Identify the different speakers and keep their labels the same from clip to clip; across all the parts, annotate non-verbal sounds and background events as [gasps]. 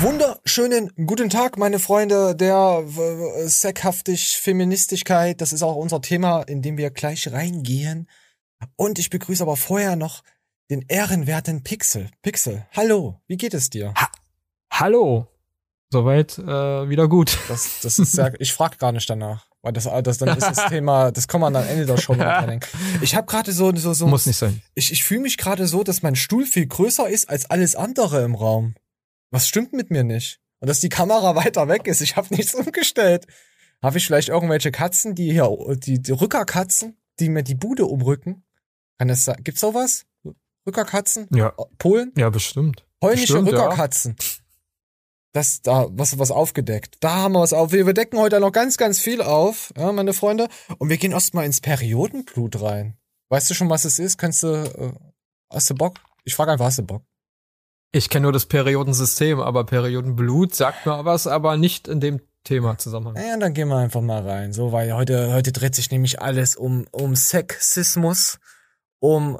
Speaker 1: Wunderschönen guten Tag, meine Freunde der äh, Säckhaftig Feministischkeit. Das ist auch unser Thema, in dem wir gleich reingehen. Und ich begrüße aber vorher noch den ehrenwerten Pixel. Pixel, hallo, wie geht es dir?
Speaker 2: Ha hallo. Soweit äh, wieder gut.
Speaker 1: Das, das ist sehr, [laughs] ich frage gar nicht danach. Weil das, das dann ist das [laughs] Thema, das kommen wir am Ende der Show noch. Ich habe gerade so, so, so.
Speaker 2: Muss nicht sein.
Speaker 1: Ich, ich fühle mich gerade so, dass mein Stuhl viel größer ist als alles andere im Raum. Was stimmt mit mir nicht? Und dass die Kamera weiter weg ist. Ich habe nichts umgestellt. Habe ich vielleicht irgendwelche Katzen, die hier, die, die Rückerkatzen, die mir die Bude umrücken? Kann das sein? Gibt's sowas? Rückerkatzen?
Speaker 2: Ja.
Speaker 1: Polen?
Speaker 2: Ja, bestimmt.
Speaker 1: Polnische
Speaker 2: bestimmt,
Speaker 1: Rückerkatzen. Ja. Das, da, was, was aufgedeckt. Da haben wir was auf. Wir, decken heute noch ganz, ganz viel auf, ja, meine Freunde. Und wir gehen erstmal ins Periodenblut rein. Weißt du schon, was es ist? Kannst du, äh, hast du Bock? Ich frage einfach, hast du Bock?
Speaker 2: Ich kenne nur das Periodensystem, aber Periodenblut sagt mir was, aber nicht in dem Thema zusammen.
Speaker 1: Ja, dann gehen wir einfach mal rein. So, weil heute, heute dreht sich nämlich alles um, um Sexismus, um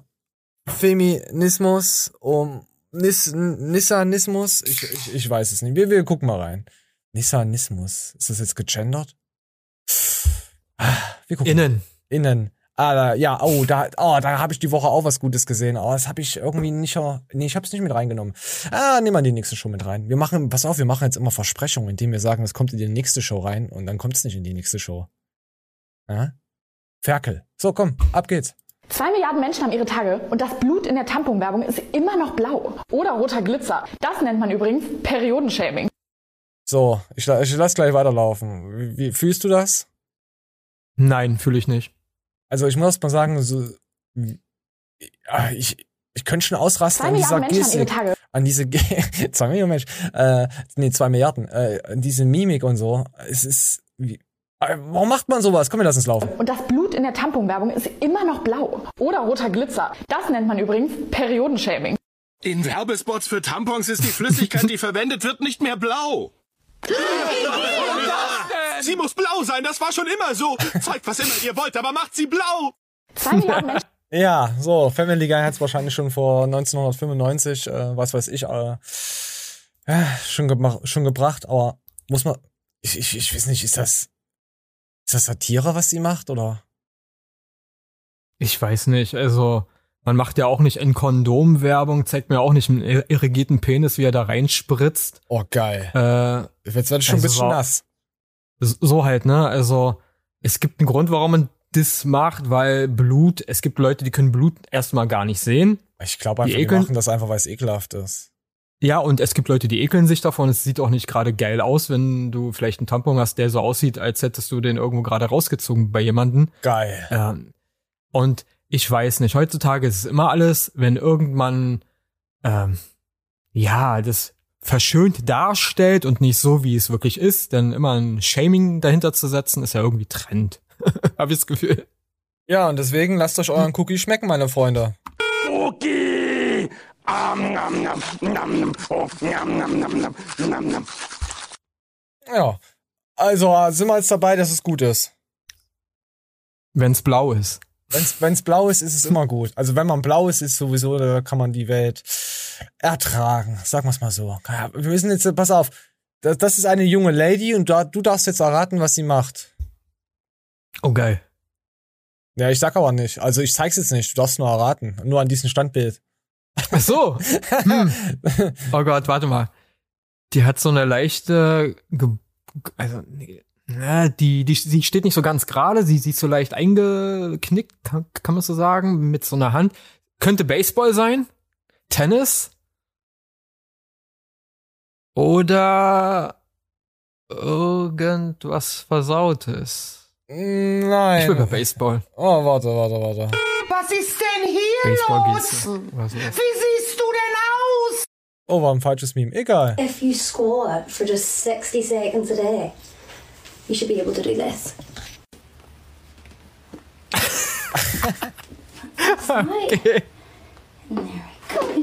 Speaker 1: Feminismus, um Nis Nissanismus. Ich, ich, ich weiß es nicht. Wir, wir gucken mal rein. Nissanismus. Ist das jetzt gegendert?
Speaker 2: Wir gucken Innen. Mal.
Speaker 1: Innen. Ah, ja, oh, da, oh, da habe ich die Woche auch was Gutes gesehen. Oh, das habe ich irgendwie nicht, nee, ich habe es nicht mit reingenommen. Ah, nehmen wir die nächste Show mit rein. Wir machen, pass auf, wir machen jetzt immer Versprechungen, indem wir sagen, es kommt in die nächste Show rein und dann kommt es nicht in die nächste Show. Ja? Ferkel. So, komm, ab geht's.
Speaker 3: Zwei Milliarden Menschen haben ihre Tage und das Blut in der Tamponwerbung ist immer noch blau. Oder roter Glitzer. Das nennt man übrigens Periodenshaming.
Speaker 1: So, ich, ich lass gleich weiterlaufen. Wie, wie fühlst du das?
Speaker 2: Nein, fühle ich nicht.
Speaker 1: Also ich muss mal sagen, so, ich, ich könnte schon ausrasten
Speaker 3: an dieser Gestik,
Speaker 1: an diese [laughs] zwei Millionen Menschen, äh, nee, zwei Milliarden, äh, diese Mimik und so. Es ist, wie, äh, Warum macht man sowas? Komm, wir lassen es laufen.
Speaker 3: Und das Blut in der Tamponwerbung ist immer noch blau. Oder roter Glitzer. Das nennt man übrigens Periodenshaming.
Speaker 4: In Werbespots für Tampons ist die Flüssigkeit, die [laughs] verwendet wird, nicht mehr blau. [laughs] Sie muss blau sein, das war schon immer so. Zeigt, was immer ihr wollt, aber macht sie blau.
Speaker 3: Zwei Milliarden Menschen. [laughs]
Speaker 1: Ja, so, Family Guy hat es wahrscheinlich schon vor 1995, äh, was weiß ich, äh, ja, schon, ge schon gebracht, aber muss man, ich, ich, ich weiß nicht, ist das, ist das Satire, was sie macht, oder?
Speaker 2: Ich weiß nicht, also, man macht ja auch nicht in Kondomwerbung, zeigt mir auch nicht einen irrigierten Penis, wie er da reinspritzt.
Speaker 1: Oh, geil.
Speaker 2: Äh,
Speaker 1: Jetzt wird es schon also ein bisschen nass.
Speaker 2: So halt, ne? Also, es gibt einen Grund, warum man das macht, weil Blut, es gibt Leute, die können Blut erstmal gar nicht sehen.
Speaker 1: Ich glaube einfach, die, ekeln, die machen das einfach, weil es ekelhaft ist.
Speaker 2: Ja, und es gibt Leute, die ekeln sich davon. Es sieht auch nicht gerade geil aus, wenn du vielleicht einen Tampon hast, der so aussieht, als hättest du den irgendwo gerade rausgezogen bei jemandem.
Speaker 1: Geil.
Speaker 2: Ähm, und ich weiß nicht, heutzutage ist es immer alles, wenn irgendwann, ähm, ja, das verschönt darstellt und nicht so, wie es wirklich ist, denn immer ein Shaming dahinter zu setzen, ist ja irgendwie Trend. [laughs] Hab ich das Gefühl.
Speaker 1: Ja, und deswegen lasst euch euren Cookie schmecken, meine Freunde.
Speaker 4: Cookie!
Speaker 1: Ja, also sind wir jetzt dabei, dass es gut ist.
Speaker 2: Wenn's blau ist.
Speaker 1: Wenn's, wenn's blau ist, ist es immer gut. Also wenn man blau ist, ist sowieso, da kann man die Welt ertragen. Sagen wir's mal so. Wir müssen jetzt, pass auf, das, das ist eine junge Lady und da, du darfst jetzt erraten, was sie macht.
Speaker 2: Oh, geil.
Speaker 1: Ja, ich sag aber nicht. Also ich zeig's jetzt nicht. Du darfst nur erraten. Nur an diesem Standbild.
Speaker 2: Ach so. [laughs] Hm. Oh Gott, warte mal. Die hat so eine leichte, Ge also nee, na, die, die, sie steht nicht so ganz gerade, sie, sie ist so leicht eingeknickt, kann, kann man so sagen, mit so einer Hand. Könnte Baseball sein, Tennis oder irgendwas Versautes.
Speaker 1: Nein.
Speaker 2: Ich will bei Baseball.
Speaker 1: Oh, warte, warte, warte.
Speaker 5: Was ist denn hier
Speaker 2: Baseball
Speaker 5: los? Wie siehst du denn aus?
Speaker 1: Oh, war ein falsches Meme. Egal.
Speaker 6: If you squat for just 60 seconds a day, you should be able to do this. [laughs]
Speaker 2: okay.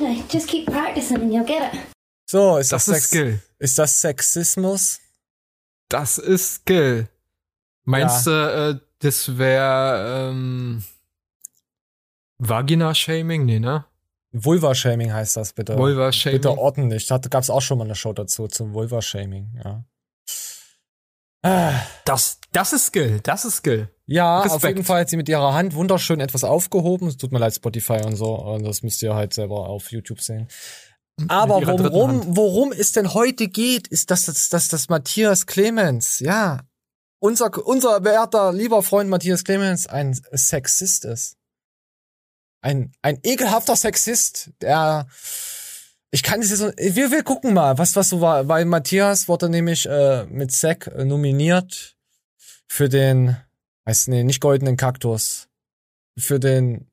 Speaker 6: Go, just keep practicing and you'll get it.
Speaker 1: So, ist
Speaker 2: das,
Speaker 1: das,
Speaker 2: ist Skill.
Speaker 1: Ist das Sexismus?
Speaker 2: Das ist Skill. Meinst ja. du, äh, das wäre ähm, Vagina-Shaming? Nee, ne?
Speaker 1: Vulva-Shaming heißt das, bitte.
Speaker 2: Vulva-Shaming.
Speaker 1: Bitte ordentlich. Da gab es auch schon mal eine Show dazu, zum Vulva-Shaming, ja.
Speaker 2: Das, das ist Skill, das ist Skill.
Speaker 1: Ja, auf
Speaker 2: Respekt.
Speaker 1: jeden Fall hat sie mit ihrer Hand wunderschön etwas aufgehoben. Es tut mir leid, Spotify und so. Und das müsst ihr halt selber auf YouTube sehen. Aber worum, worum es denn heute geht, ist, dass das, dass das Matthias Clemens, ja, unser, unser werter, lieber Freund Matthias Clemens ein Sexist ist. Ein, ein ekelhafter Sexist, der, ich kann das jetzt so, wir, wir gucken mal, was, was so war, weil Matthias wurde nämlich, äh, mit Zack äh, nominiert für den, heißt, nee, nicht goldenen Kaktus, für den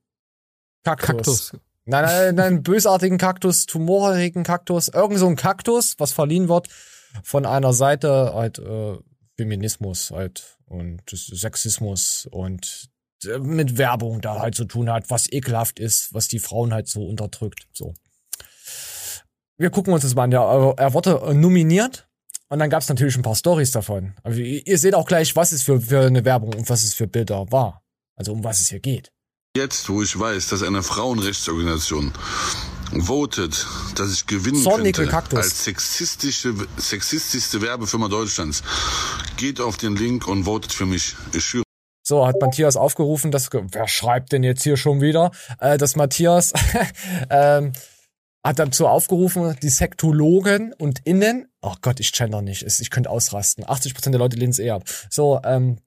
Speaker 1: Kaktus.
Speaker 2: Kaktus.
Speaker 1: Nein, nein, nein, bösartigen Kaktus, tumorigen Kaktus, irgend so ein Kaktus, was verliehen wird von einer Seite halt äh, Feminismus halt und Sexismus und äh, mit Werbung da halt zu tun hat, was ekelhaft ist, was die Frauen halt so unterdrückt. So. Wir gucken uns das mal an. Ja, er wurde äh, nominiert und dann gab es natürlich ein paar Stories davon. Aber ihr, seht auch gleich, was es für, für eine Werbung und was es für Bilder war. Also um was es hier geht.
Speaker 7: Jetzt, wo ich weiß, dass eine Frauenrechtsorganisation votet, dass ich gewinnen
Speaker 1: Zornige
Speaker 7: könnte
Speaker 1: Kaktus.
Speaker 7: als sexistische, sexistischste Werbefirma Deutschlands, geht auf den Link und votet für mich. Ich schwöre.
Speaker 1: So, hat Matthias aufgerufen, dass, wer schreibt denn jetzt hier schon wieder, äh, dass Matthias [laughs] ähm, hat dazu aufgerufen, die Sektologen und Innen, ach Gott, ich gender nicht, ich ich könnte ausrasten, 80% der Leute lehnen es eh ab. So, ähm,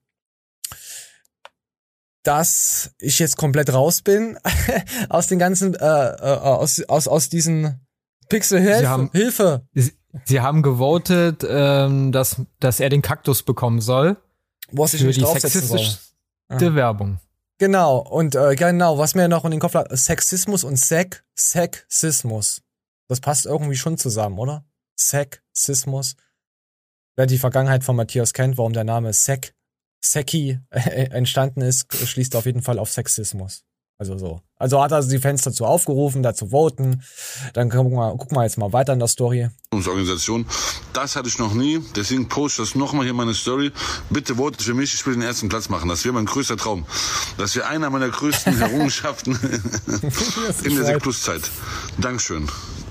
Speaker 1: dass ich jetzt komplett raus bin [laughs] aus den ganzen, äh, äh, aus, aus, aus diesen Pixel
Speaker 2: Sie
Speaker 1: Hilfe,
Speaker 2: haben-
Speaker 1: Hilfe.
Speaker 2: Sie, sie haben gewotet, ähm, dass, dass er den Kaktus bekommen soll
Speaker 1: wo er sich
Speaker 2: für
Speaker 1: nicht
Speaker 2: die
Speaker 1: soll.
Speaker 2: sexistischste Werbung.
Speaker 1: Genau, und äh, genau, was mir noch in den Kopf lag, Sexismus und Sek, Sexismus. Das passt irgendwie schon zusammen, oder? Sexismus. Wer die Vergangenheit von Matthias kennt, warum der Name Sek, Seki äh, entstanden ist, schließt auf jeden Fall auf Sexismus. Also so. Also hat er die Fans dazu aufgerufen, dazu voten. Dann gucken wir, gucken wir jetzt mal weiter in der Story.
Speaker 7: Organisation. Das hatte ich noch nie, deswegen poste ich das nochmal hier in meine Story. Bitte votet für mich, ich will den ersten Platz machen. Das wäre mein größter Traum. Das wäre einer meiner größten [laughs] Errungenschaften in der Plus-Zeit. Dankeschön.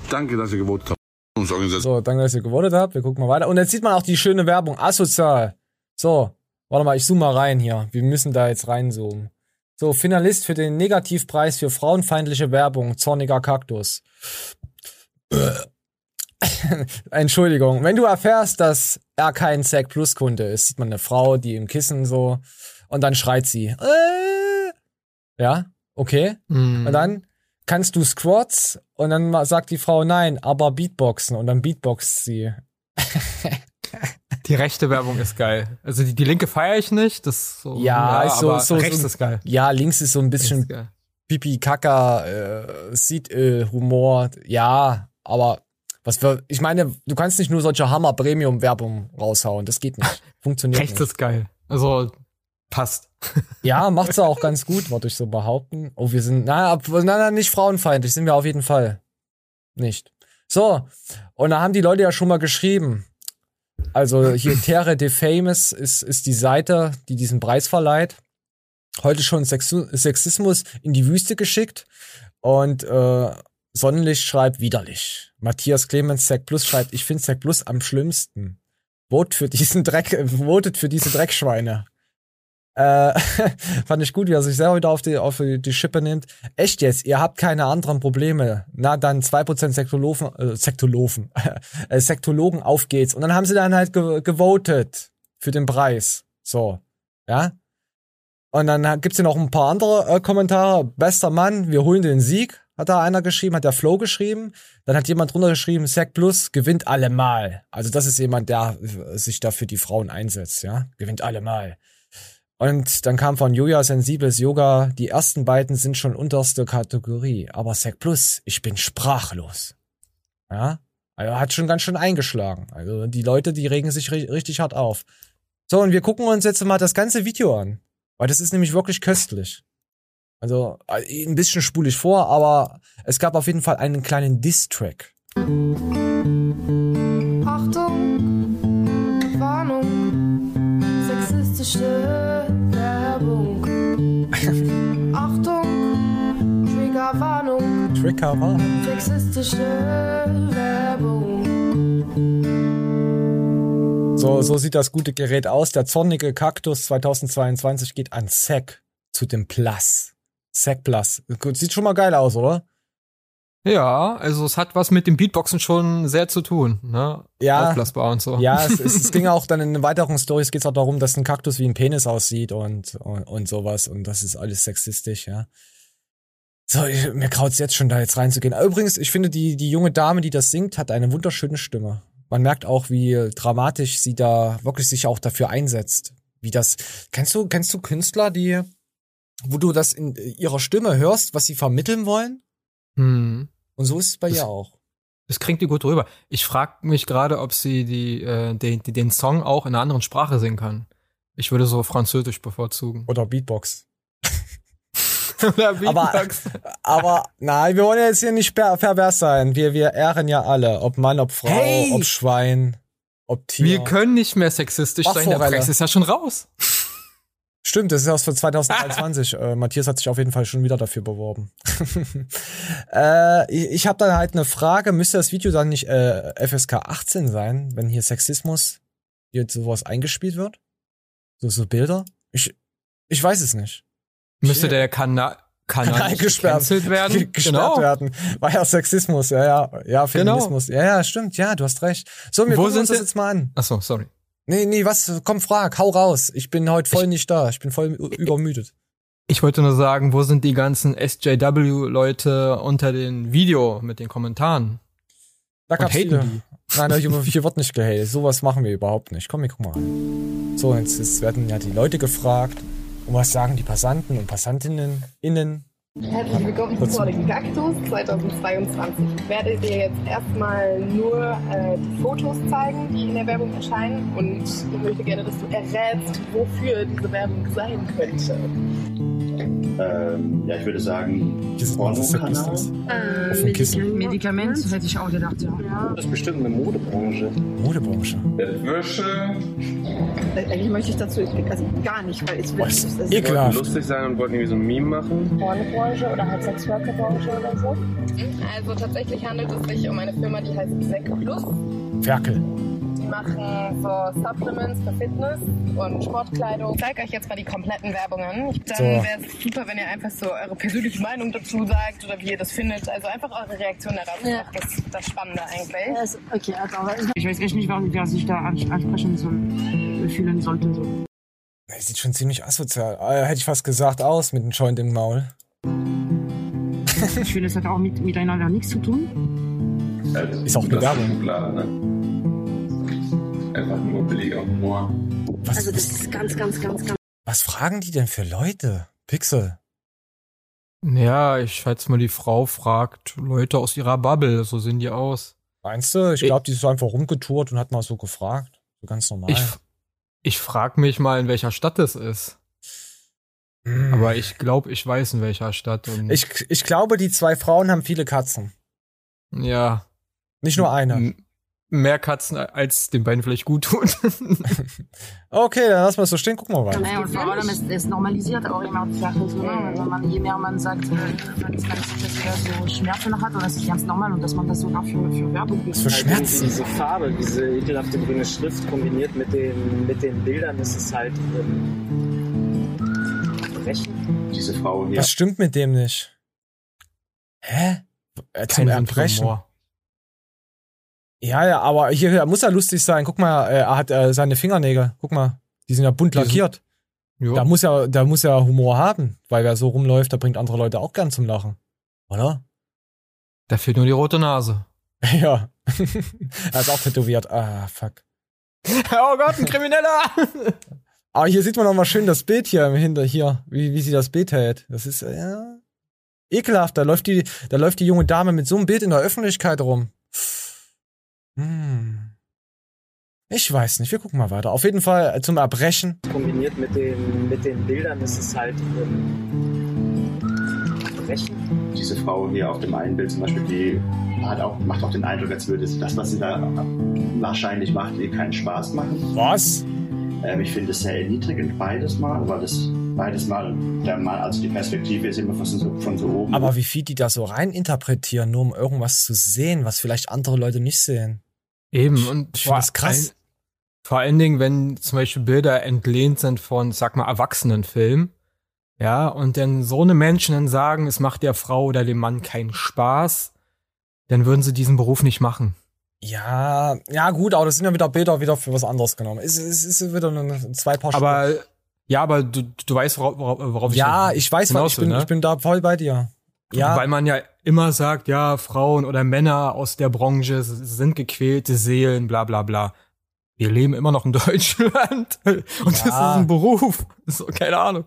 Speaker 7: Danke, dass ihr gewotet habt. Organisation.
Speaker 1: So, danke, dass ihr gewotet habt. Wir gucken mal weiter. Und jetzt sieht man auch die schöne Werbung. Asozial. So, warte mal, ich zoome mal rein hier. Wir müssen da jetzt reinzoomen. So, Finalist für den Negativpreis für frauenfeindliche Werbung, zorniger Kaktus. [laughs] Entschuldigung, wenn du erfährst, dass er kein Zack Plus Kunde ist, sieht man eine Frau, die im Kissen so, und dann schreit sie. Äh, ja, okay.
Speaker 2: Mhm.
Speaker 1: Und dann kannst du Squats und dann sagt die Frau nein, aber Beatboxen und dann beatboxt sie. [laughs]
Speaker 2: Die rechte Werbung ist geil. Also die, die linke feiere ich nicht. Das so,
Speaker 1: Ja, ist so-
Speaker 2: aber
Speaker 1: so-
Speaker 2: rechts
Speaker 1: so-
Speaker 2: ist geil.
Speaker 1: Ja, links ist so ein
Speaker 2: Rechts
Speaker 1: bisschen. Pipi Kaka äh, Seed Humor. Ja, aber was für ich meine, du kannst nicht nur solche Hammer Premium Werbung raushauen, das geht nicht. [laughs] Funktioniert
Speaker 2: Rechts
Speaker 1: nicht.
Speaker 2: ist geil. Also passt. [laughs]
Speaker 1: Ja, macht's auch ganz gut, wollte ich so behaupten. Oh, wir sind na, na, na nicht frauenfeindlich, sind wir auf jeden Fall nicht. So, und da haben die Leute ja schon mal geschrieben. Also hier Terre de Famous ist, ist die Seite, die diesen Preis verleiht. Heute schon Sexu Sexismus in die Wüste geschickt. Und äh, Sonnenlicht schreibt widerlich. Matthias Clemens Zack Plus schreibt, ich finde Zack Plus am schlimmsten. Vot für diesen Dreck, votet für diese Dreckschweine. Äh, [laughs] fand ich gut, wie er sich selber wieder auf die, auf die, Schippe nimmt. Echt jetzt, ihr habt keine anderen Probleme. Na, dann 2% Sektologen, äh, Sektologen, [laughs] äh, Sektologen, auf geht's. Und dann haben sie dann halt ge gewotet für den Preis. So, ja. Und dann gibt's hier noch ein paar andere äh, Kommentare. Bester Mann, wir holen den Sieg, hat da einer geschrieben, hat der Flo geschrieben. Dann hat jemand drunter geschrieben, Sack Plus gewinnt allemal. Also das ist jemand, der äh, sich da für die Frauen einsetzt, ja. Gewinnt allemal. Und dann kam von Joja Sensibles Yoga, die ersten beiden sind schon unterste Kategorie. Aber Sec Plus, ich bin sprachlos. Ja, also hat schon ganz schön eingeschlagen. Also die Leute, die regen sich ri richtig hart auf. So, und wir gucken uns jetzt mal das ganze Video an. Weil das ist nämlich wirklich köstlich. Also äh, ein bisschen spule ich vor, aber es gab auf jeden Fall einen kleinen Diss-Track.
Speaker 8: Triggerwarnung. Sexistische Werbung.
Speaker 1: So, so sieht das gute Gerät aus. Der zornige Kaktus 2022 geht an Sec zu dem Plus. Sec Plus. Sieht schon mal geil aus, oder?
Speaker 2: Ja, also es hat was mit dem Beatboxen schon sehr zu tun, ne?
Speaker 1: Ja.
Speaker 2: Aufblasbar und so.
Speaker 1: Ja, es, [laughs] es, es ging auch dann in den weiteren Stories geht's auch darum, dass ein Kaktus wie ein Penis aussieht und, und, und sowas. Und das ist alles sexistisch, ja. So, ich, mir kraut's jetzt schon, da jetzt reinzugehen. Übrigens, ich finde, die, die junge Dame, die das singt, hat eine wunderschöne Stimme. Man merkt auch, wie dramatisch sie da wirklich sich auch dafür einsetzt. Wie das, kennst du, kennst du Künstler, die, wo du das in ihrer Stimme hörst, was sie vermitteln wollen?
Speaker 2: Hm.
Speaker 1: Und so ist es bei
Speaker 2: Das-
Speaker 1: ihr auch.
Speaker 2: Das klingt die gut rüber. Ich frage mich gerade, ob sie die, äh, den, den Song auch in einer anderen Sprache singen kann. Ich würde so Französisch bevorzugen.
Speaker 1: Oder Beatbox.
Speaker 2: Oder
Speaker 1: Aber,
Speaker 2: Beatbox.
Speaker 1: aber nein, wir wollen ja jetzt hier nicht per pervers sein. Wir, wir ehren ja alle. Ob Mann, ob Frau,
Speaker 2: Hey!
Speaker 1: ob Schwein, ob Tier.
Speaker 2: Wir können nicht mehr sexistisch sein. Der. Preis ist ja schon raus.
Speaker 1: Stimmt, das ist aus von [laughs] 2023. äh, Matthias hat sich auf jeden Fall schon wieder dafür beworben. [laughs] äh, ich ich habe dann halt eine Frage, müsste das Video dann nicht äh, FSK 18 sein, wenn hier Sexismus hier sowas eingespielt wird? So, so Bilder? Ich, ich weiß es nicht.
Speaker 2: Müsste der Kanal, Kanal
Speaker 1: Kanal gesperrt,
Speaker 2: werden? [laughs]
Speaker 1: Gesperrt
Speaker 2: genau.
Speaker 1: werden. War ja Sexismus, ja, ja, ja, Feminismus. Ja, ja, stimmt, ja, du hast recht. So, wir
Speaker 2: Wo
Speaker 1: gucken uns
Speaker 2: sind
Speaker 1: das jetzt mal an.
Speaker 2: Ach so, sorry.
Speaker 1: Nee, nee, was? Komm, frag, hau raus. Ich bin heute voll nicht da. Ich bin voll übermüdet.
Speaker 2: Ich wollte nur sagen, wo sind die ganzen SJW-Leute unter den Video mit den Kommentaren?
Speaker 1: Da gab's viele.
Speaker 2: die.
Speaker 1: Nein, nein, hier, [laughs] hier wird nicht gehatet. Sowas machen wir überhaupt nicht. Komm, wir gucken mal an. So, jetzt, jetzt werden ja die Leute gefragt. Und was sagen die Passanten und Passantinnen innen?
Speaker 9: Herzlich willkommen zu Zornigen Kaktus 2022. Werde dir jetzt erstmal nur äh, die Fotos zeigen, die in der Werbung erscheinen und ich möchte gerne, dass du errätst, wofür diese Werbung sein könnte.
Speaker 10: Ähm, ja, ich würde sagen, Pornokanal.
Speaker 1: Sex Auf dem Kissen.
Speaker 11: Medikament hätte ich auch gedacht, ja.
Speaker 10: Das ist bestimmt eine Modebranche.
Speaker 1: Modebranche.
Speaker 12: Wäsche.
Speaker 9: Äh, Eigentlich möchte ich dazu also gar nicht, weil es wirklich
Speaker 1: ist ekelhaft.
Speaker 12: lustig sein und wollten irgendwie so ein Meme machen.
Speaker 9: Pornobranche oder halt Sexworker-Branche oder so. Also tatsächlich handelt es sich um eine Firma, die heißt Sec Plus.
Speaker 1: Ferkel.
Speaker 9: Machen so Supplements für Fitness und Sportkleidung. Ich zeige euch jetzt mal die kompletten Werbungen. Ich- Dann
Speaker 1: So.
Speaker 9: wäre es super, wenn ihr einfach so eure persönliche Meinung dazu sagt oder wie ihr das findet. Also einfach eure Reaktion darauf.
Speaker 11: Ja.
Speaker 9: Das ist das Spannende eigentlich.
Speaker 11: Also, okay, also, ich weiß echt nicht, wer sich da ans- ansprechen soll, äh, fühlen sollte. So.
Speaker 1: Er sieht schon ziemlich asozial. Äh, hätte ich fast gesagt, aus mit einem Joint im Maul.
Speaker 11: Ich finde, es hat auch mit, miteinander nichts zu tun.
Speaker 1: Ist auch eine Werbung.
Speaker 12: Einfach nur billiger Humor.
Speaker 1: Was,
Speaker 6: Also das ist ganz, ganz, ganz, ganz
Speaker 1: was fragen die denn für Leute? Pixel.
Speaker 2: Ja, ich schätze mal, die Frau fragt Leute aus ihrer Bubble, so sehen die aus.
Speaker 1: Meinst du? Ich glaube, die ist so einfach rumgetourt und hat mal so gefragt. So ganz normal.
Speaker 2: Ich, ich frage mich mal, in welcher Stadt es ist.
Speaker 1: Hm.
Speaker 2: Aber ich glaube, ich weiß, in welcher Stadt. Und
Speaker 1: ich, ich glaube, die zwei Frauen haben viele Katzen.
Speaker 2: ja,
Speaker 1: Nicht nur eine.
Speaker 2: Mehr Katzen, als den beiden vielleicht gut tun. [laughs]
Speaker 1: Okay, dann lass mal so stehen. Guck mal weiter.
Speaker 11: Naja, und vor allem, es, es normalisiert auch immer die Sache. So, ne? also man, je mehr man sagt, äh, man dass er so Schmerzen hat, und das ist ganz normal und dass man das sogar für, für Werbung
Speaker 1: Was für
Speaker 13: Halt
Speaker 1: Schmerzen.
Speaker 13: Diese Farbe, diese ekelhafte grüne Schrift kombiniert mit den, mit den Bildern, ist es halt ähm, brechen.
Speaker 10: Diese Frau hier.
Speaker 1: Was stimmt mit dem nicht? Hä? Äh, Zum
Speaker 2: Kein
Speaker 1: Erbrechen.
Speaker 2: Humor.
Speaker 1: Ja, ja, aber hier, hier muss er lustig sein. Guck mal, äh, er hat äh, seine Fingernägel. Guck mal, die sind ja bunt
Speaker 2: Die sind-
Speaker 1: lackiert.
Speaker 2: Jo.
Speaker 1: Da muss er, da muss er Humor haben, weil wer so rumläuft, der bringt andere Leute auch gern zum Lachen. Oder?
Speaker 2: Da fehlt nur die rote Nase. [laughs]
Speaker 1: Ja. [laughs] er ist auch tätowiert. Ah, fuck. [laughs]
Speaker 2: oh Gott, ein Krimineller!
Speaker 1: Aber hier sieht man noch mal schön das Bild hier im Hinter hier, wie, wie sie das Bild hält. Das ist ja ekelhaft. Da läuft die, da läuft die junge Dame mit so einem Bild in der Öffentlichkeit rum. Hm. Ich weiß nicht. Wir gucken mal weiter. Auf jeden Fall äh, zum Erbrechen.
Speaker 13: Kombiniert mit den, mit den Bildern ist es halt ähm, brechen.
Speaker 10: Diese Frau hier auf dem einen Bild zum Beispiel, die hat auch, macht auch den Eindruck, als würde das, was sie da wahrscheinlich macht, ihr keinen Spaß machen.
Speaker 1: Was?
Speaker 10: Ähm, ich finde es sehr erniedrigend beides mal, weil das beides mal. Der Mann, also die Perspektive ist immer von so, von so oben.
Speaker 1: Aber wie viel die da so rein interpretieren, nur um irgendwas zu sehen, was vielleicht andere Leute nicht sehen.
Speaker 2: Eben, und
Speaker 1: Ich finde das krass.
Speaker 2: Ein, vor allen Dingen, wenn zum Beispiel Bilder entlehnt sind von, sag mal, Erwachsenenfilmen, ja, und dann so eine Menschen dann sagen, es macht der Frau oder dem Mann keinen Spaß, dann würden sie diesen Beruf nicht machen.
Speaker 1: Ja, ja gut, aber das sind ja wieder Bilder wieder für was anderes genommen. Es, es ist wieder eine, zwei Paar Schuhe.
Speaker 2: Aber, ja, aber du, du weißt, worauf, worauf worauf ich
Speaker 1: Ja, ich weiß, was
Speaker 2: hinaus
Speaker 1: ich bin,
Speaker 2: ne?
Speaker 1: ich bin da voll bei dir. Ja,
Speaker 2: Weil man ja immer sagt, ja, Frauen oder Männer aus der Branche sind gequälte Seelen, bla bla bla. Wir leben immer noch in [laughs] Deutschland und das ist
Speaker 1: Ja.
Speaker 2: ein Beruf. [laughs] So, keine Ahnung.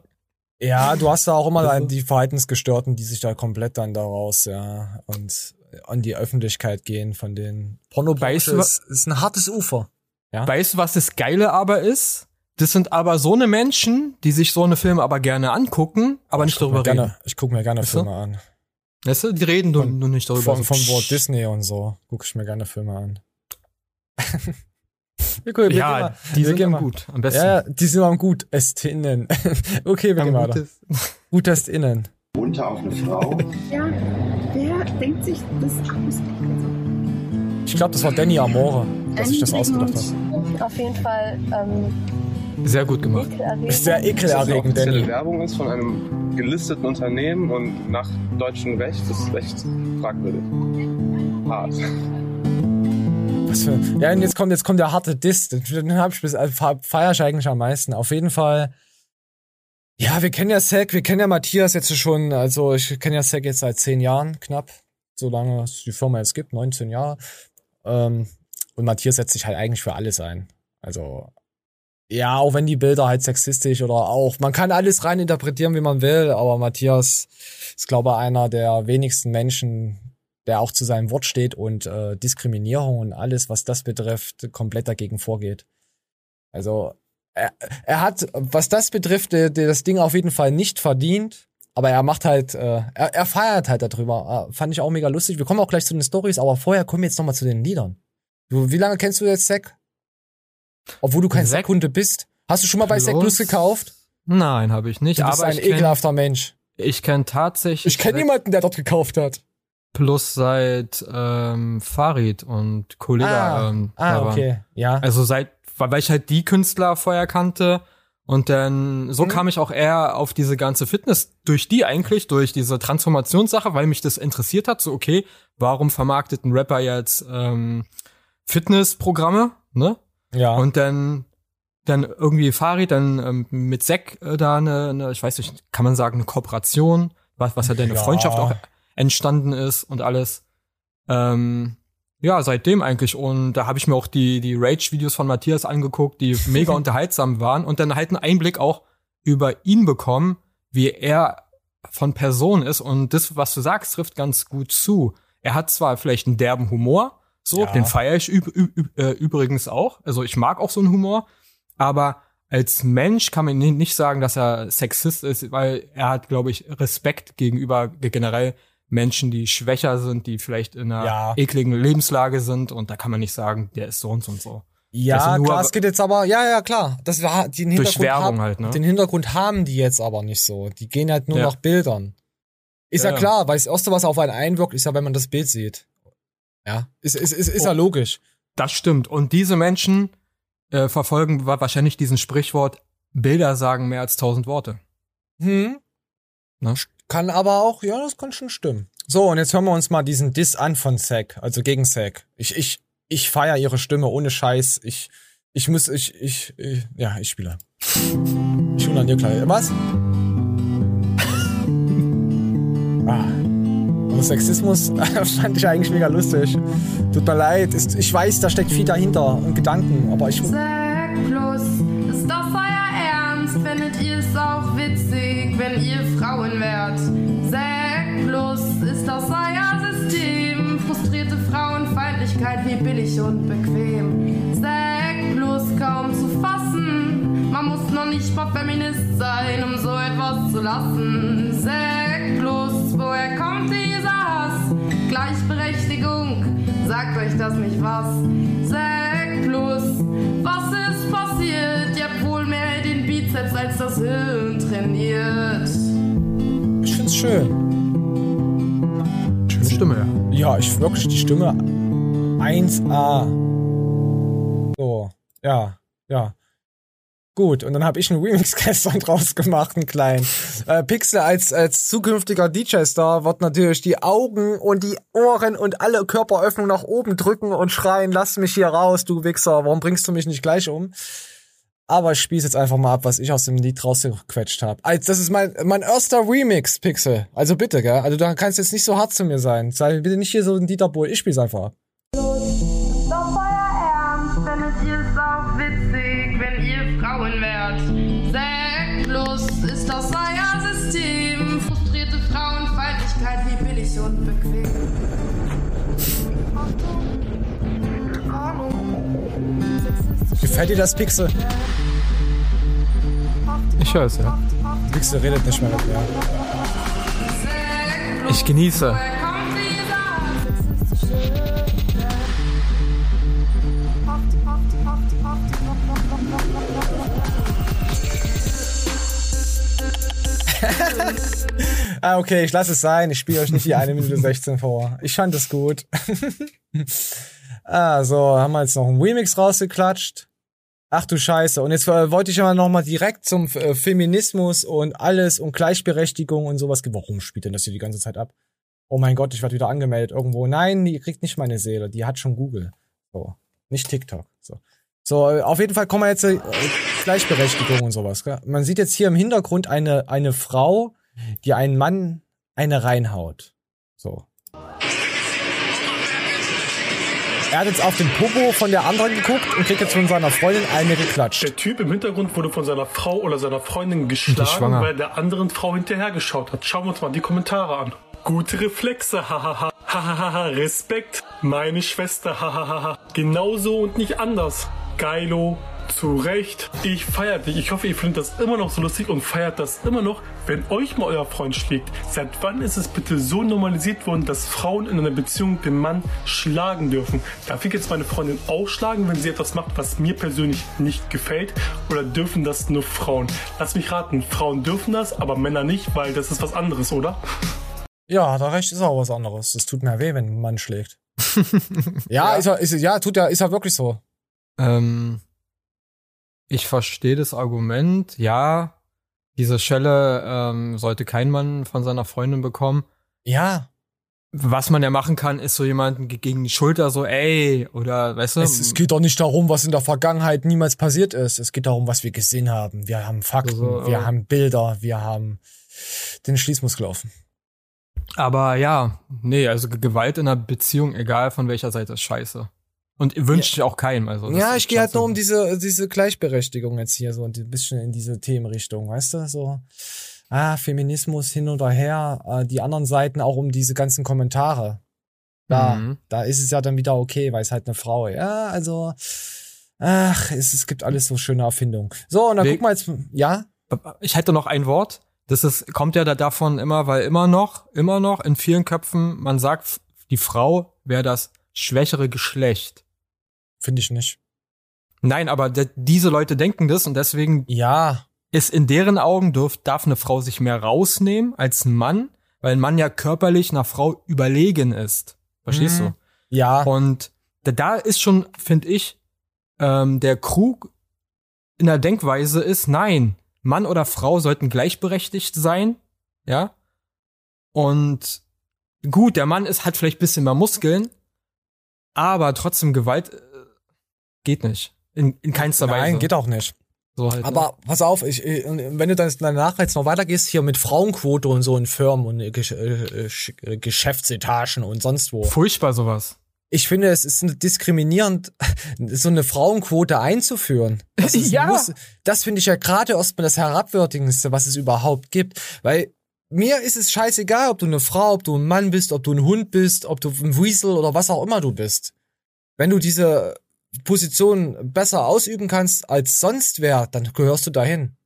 Speaker 1: ja, du hast da auch immer dann die Verhaltensgestörten, die sich da komplett dann daraus, ja, und an die Öffentlichkeit gehen von den
Speaker 2: Weißt
Speaker 1: Pornobranche
Speaker 2: du,
Speaker 1: ist, ist ein hartes Ufer. Ja?
Speaker 2: Weißt du, was das Geile aber ist? Das sind aber so eine Menschen, die sich so eine Filme aber gerne angucken, aber nicht
Speaker 1: ich guck
Speaker 2: darüber
Speaker 1: mir gerne,
Speaker 2: reden.
Speaker 1: Ich gucke mir gerne
Speaker 2: Weißt du?
Speaker 1: Filme an.
Speaker 2: Weißt du, die reden nur, nur nicht darüber.
Speaker 1: Von,
Speaker 2: so,
Speaker 1: von. Walt Disney und so gucke ich mir gerne Filme an. [laughs] wir, wir gehen
Speaker 2: Ja,
Speaker 1: mal-
Speaker 2: die
Speaker 1: wir
Speaker 2: sind
Speaker 1: mal-
Speaker 2: gut, am besten.
Speaker 1: Ja, die sind am gut. Estinnen. [laughs] okay, wir
Speaker 2: Am
Speaker 1: gehen weiter.
Speaker 2: gutes- [laughs]
Speaker 1: Gutest innen.
Speaker 10: Runter auf eine Frau.
Speaker 11: Ja, wer denkt sich das aus?
Speaker 1: Ich glaube, das war Danny Amore, dass ich das ausgedacht habe.
Speaker 6: Auf jeden Fall ähm,
Speaker 2: Sehr gut gemacht.
Speaker 6: ekelerregend.
Speaker 1: Ist sehr
Speaker 12: Dass das eine
Speaker 1: ekelerregend,
Speaker 12: offizielle
Speaker 1: Danny.
Speaker 12: Werbung ist von einem gelisteten Unternehmen und nach deutschem Recht ist recht fragwürdig. Hart.
Speaker 1: Was für, ja, und jetzt kommt, jetzt kommt der harte Diss. Den, hab ich bis, äh, fe- feier ich eigentlich am meisten. Auf jeden Fall. Ja, wir kennen ja Zack, wir kennen ja Matthias jetzt schon, also ich kenne ja Zack jetzt seit zehn Jahren knapp, so lange es die Firma jetzt gibt, 19 Jahre. Ähm, und Matthias setzt sich halt eigentlich für alles ein. Also, ja, auch wenn die Bilder halt sexistisch oder auch, man kann alles rein interpretieren, wie man will, aber Matthias ist, glaube ich, einer der wenigsten Menschen, der auch zu seinem Wort steht und äh, Diskriminierung und alles, was das betrifft, komplett dagegen vorgeht. Also er, er hat, was das betrifft, der, der das Ding auf jeden Fall nicht verdient, aber er macht halt, äh, er, er feiert halt darüber. Äh, fand ich auch mega lustig. Wir kommen auch gleich zu den Stories, aber vorher kommen wir jetzt noch mal zu den Liedern. Du, wie lange kennst du jetzt Zack? Obwohl du kein
Speaker 2: Zack
Speaker 1: Zack-Kunde bist. Hast du schon mal bei Zack
Speaker 2: Plus?
Speaker 1: Plus gekauft?
Speaker 2: Nein, habe ich nicht.
Speaker 1: Du bist
Speaker 2: aber
Speaker 1: ein
Speaker 2: ich kenn-
Speaker 1: ekelhafter Mensch.
Speaker 2: Ich kenne tatsächlich
Speaker 1: Ich kenne niemanden, der dort gekauft hat.
Speaker 2: Plus seit ähm, Farid und Kollege
Speaker 1: Ah,
Speaker 2: ähm,
Speaker 1: ah, okay, ja.
Speaker 2: Also seit, weil ich halt die Künstler vorher kannte und dann so
Speaker 1: Mhm.
Speaker 2: kam ich auch eher auf diese ganze Fitness durch die eigentlich, durch diese Transformationssache, weil mich das interessiert hat. So, okay, warum vermarktet ein Rapper jetzt ähm, Fitnessprogramme, ne?
Speaker 1: Ja.
Speaker 2: Und dann dann irgendwie Farid, dann ähm, mit Zack äh, da eine, eine, ich weiß nicht, kann man sagen, eine Kooperation, was, was halt eine
Speaker 1: Ja.
Speaker 2: Freundschaft auch entstanden ist und alles. Ähm, ja, seitdem eigentlich. Und da habe ich mir auch die, die Rage-Videos von Matthias angeguckt, die [laughs] mega unterhaltsam waren und dann halt einen Einblick auch über ihn bekommen, wie er von Person ist. Und das, was du sagst, trifft ganz gut zu. Er hat zwar vielleicht einen derben Humor, so,
Speaker 1: Ja.
Speaker 2: den feiere ich üb üb äh, übrigens auch. Also ich mag auch so einen Humor, aber als Mensch kann man ni- nicht sagen, dass er Sexist ist, weil er hat, glaube ich, Respekt gegenüber ge- generell Menschen, die schwächer sind, die vielleicht in einer
Speaker 1: Ja.
Speaker 2: ekligen Lebenslage sind und da kann man nicht sagen, der ist so und so und so.
Speaker 1: Ja, klar, es geht jetzt aber, ja, ja, klar. Das war, den
Speaker 2: Durch
Speaker 1: Hintergrund,
Speaker 2: Werbung
Speaker 1: haben,
Speaker 2: halt, ne?
Speaker 1: den Hintergrund haben die jetzt aber nicht so. Die gehen halt nur
Speaker 2: Ja.
Speaker 1: nach Bildern. Ist ja,
Speaker 2: Ja, ja.
Speaker 1: klar, weil das Erste, was auf einen einwirkt, ist ja, wenn man das Bild sieht. Ja, ist, ist, ist, ist ja
Speaker 2: Oh.
Speaker 1: logisch.
Speaker 2: Das stimmt. Und diese Menschen äh, verfolgen wa- wahrscheinlich diesen Sprichwort, Bilder sagen mehr als tausend Worte.
Speaker 1: Hm.
Speaker 2: Ne?
Speaker 1: Kann aber auch, ja, das kann schon stimmen. So, und jetzt hören wir uns mal diesen Diss an von Zack, also gegen Zack. Ich, ich, ich feier ihre Stimme ohne Scheiß. Ich, ich muss, ich, ich, ich ja, ich spiele. Ich hol an dir gleich. Was? [laughs] ah. Aber Sexismus [laughs] fand ich eigentlich mega lustig. Tut mir leid. Ich weiß, da steckt viel dahinter und Gedanken, aber ich.
Speaker 8: Zack plus, ist das euer Ernst? Findet ihr es auch witzig, wenn ihr Frauen wärt? Zack plus, ist das euer System? Frustrierte Frauenfeindlichkeit, wie billig und bequem. Zack plus, kaum zu fassen. Man muss noch nicht mal Feminist sein, um so etwas zu lassen. Zack plus, woher kommt dieser Hass? Gleichberechtigung, sagt euch das nicht was? Zack plus, was ist passiert? Ihr habt wohl mehr den Bizeps als das Hirn trainiert.
Speaker 1: ist schön.
Speaker 2: Schöne Stimme, ja.
Speaker 1: Ja, ich wirklich die Stimme 1A. So, ja, ja. Gut, und dann habe ich einen Remix gestern draus [laughs] gemacht, einen kleinen. Äh, Pixel als, als zukünftiger DJ-Star wird natürlich die Augen und die Ohren und alle Körperöffnungen nach oben drücken und schreien, lass mich hier raus, du Wichser, warum bringst du mich nicht gleich um? Aber ich spieß jetzt einfach mal ab, was ich aus dem Lied rausgequetscht habe. Das ist mein, mein erster Remix, Pixel. Also bitte, gell? Also da kannst du jetzt nicht so hart zu mir sein. Sei bitte nicht hier so ein Dieter Bohl. Ich spiel's einfach ab. Gefällt dir das, Pixel?
Speaker 2: Ich höre es, ja.
Speaker 1: Pixel redet nicht mehr mit mir.
Speaker 2: Ich genieße. [laughs]
Speaker 1: ah, okay, ich lasse es sein. Ich spiele euch nicht die eine Minute 16 vor. Ich fand es gut. [laughs] ah, so, haben wir jetzt noch einen Remix rausgeklatscht. Ach du Scheiße. Und jetzt äh, wollte ich aber noch mal direkt zum äh, Feminismus und alles und Gleichberechtigung und sowas. Warum spielt denn das hier die ganze Zeit ab? Oh mein Gott, ich werde wieder angemeldet irgendwo. Nein, die kriegt nicht meine Seele. Die hat schon Google. So. Nicht TikTok. So. So, äh, auf jeden Fall kommen wir jetzt äh, Gleichberechtigung und sowas. Gell? Man sieht jetzt hier im Hintergrund eine, eine Frau, die einen Mann eine reinhaut. Er hat jetzt auf den Popo von der anderen geguckt und kriegt jetzt von seiner Freundin eine geklatscht.
Speaker 14: Der Typ im Hintergrund wurde von seiner Frau oder seiner Freundin geschlagen, weil der anderen Frau hinterhergeschaut hat. Schauen wir uns mal die Kommentare an. Gute Reflexe, hahaha. [laughs] Hahaha, Respekt, meine Schwester, hahaha. Genauso und nicht anders. Geilo, zu Recht. Ich feier dich. Ich hoffe, ihr findet das immer noch so lustig und feiert das immer noch, wenn euch mal euer Freund schlägt. Seit wann ist es bitte so normalisiert worden, dass Frauen in einer Beziehung den Mann schlagen dürfen? Darf ich jetzt meine Freundin auch schlagen, wenn sie etwas macht, was mir persönlich nicht gefällt? Oder dürfen das nur Frauen? Lass mich raten, Frauen dürfen das, aber Männer nicht, weil das ist was anderes, oder?
Speaker 1: Ja, hat er recht, ist auch was anderes. Es tut mir weh, wenn ein Mann schlägt. [laughs] ja, Ist er, ist, ja, tut er, ist er wirklich so.
Speaker 2: Ähm, ich verstehe das Argument, ja, diese Schelle ähm, sollte kein Mann von seiner Freundin bekommen.
Speaker 1: Ja.
Speaker 2: Was man ja machen kann, ist so jemanden ge- gegen die Schulter so, ey, oder weißt du?
Speaker 1: Es, es geht doch nicht darum, was in der Vergangenheit niemals passiert ist. Es geht darum, was wir gesehen haben. Wir haben Fakten,
Speaker 2: Also,
Speaker 1: wir
Speaker 2: äh,
Speaker 1: haben Bilder, wir haben den Schließmuskel offen.
Speaker 2: Aber ja, nee, also Ge- Gewalt in einer Beziehung, egal von welcher Seite, ist scheiße. Und wünsche ich auch keinem. Also
Speaker 1: ja, ich gehe halt nur um diese, diese Gleichberechtigung jetzt hier so und ein bisschen in diese Themenrichtung, weißt du? So, ah, Feminismus hin oder her, äh, die anderen Seiten auch um diese ganzen Kommentare. Da,
Speaker 2: Mhm.
Speaker 1: da ist es ja dann wieder okay, weil es halt eine Frau ist. Ja, also, ach, es, es gibt alles so schöne Erfindungen. So, und dann guck mal jetzt, ja?
Speaker 2: Ich hätte noch ein Wort. Das ist, kommt ja da davon immer, weil immer noch, immer noch in vielen Köpfen, man sagt, die Frau wäre das schwächere Geschlecht.
Speaker 1: Finde ich nicht.
Speaker 2: Nein, aber diese Leute denken das und deswegen
Speaker 1: ja.
Speaker 2: ist in deren Augen dürf, darf eine Frau sich mehr rausnehmen als ein Mann, weil ein Mann ja körperlich einer Frau überlegen ist. Verstehst
Speaker 1: Mhm.
Speaker 2: du?
Speaker 1: Ja.
Speaker 2: Und da, da ist schon, finde ich, ähm, der Krug in der Denkweise ist, nein, Mann oder Frau sollten gleichberechtigt sein, ja. Und gut, der Mann ist, hat vielleicht bisschen mehr Muskeln, aber trotzdem Gewalt geht nicht. In, in keinster Weise.
Speaker 1: Nein, geht auch nicht.
Speaker 2: So halt, ne?
Speaker 1: Aber pass auf, ich, ich, wenn du dann danach jetzt noch weitergehst, hier mit Frauenquote und so in Firmen und Gesch äh, äh, Geschäftsetagen und sonst wo.
Speaker 2: Furchtbar sowas.
Speaker 1: Ich finde, es ist diskriminierend, [laughs] so eine Frauenquote einzuführen. Das
Speaker 2: Ja.
Speaker 1: muss, das finde ich ja gerade erstmal das Herabwürdigendste, was es überhaupt gibt. Weil mir ist es scheißegal, ob du eine Frau, ob du ein Mann bist, ob du ein Hund bist, ob du ein Weasel oder was auch immer du bist. Wenn du diese Position besser ausüben kannst als sonst wer, dann gehörst du dahin.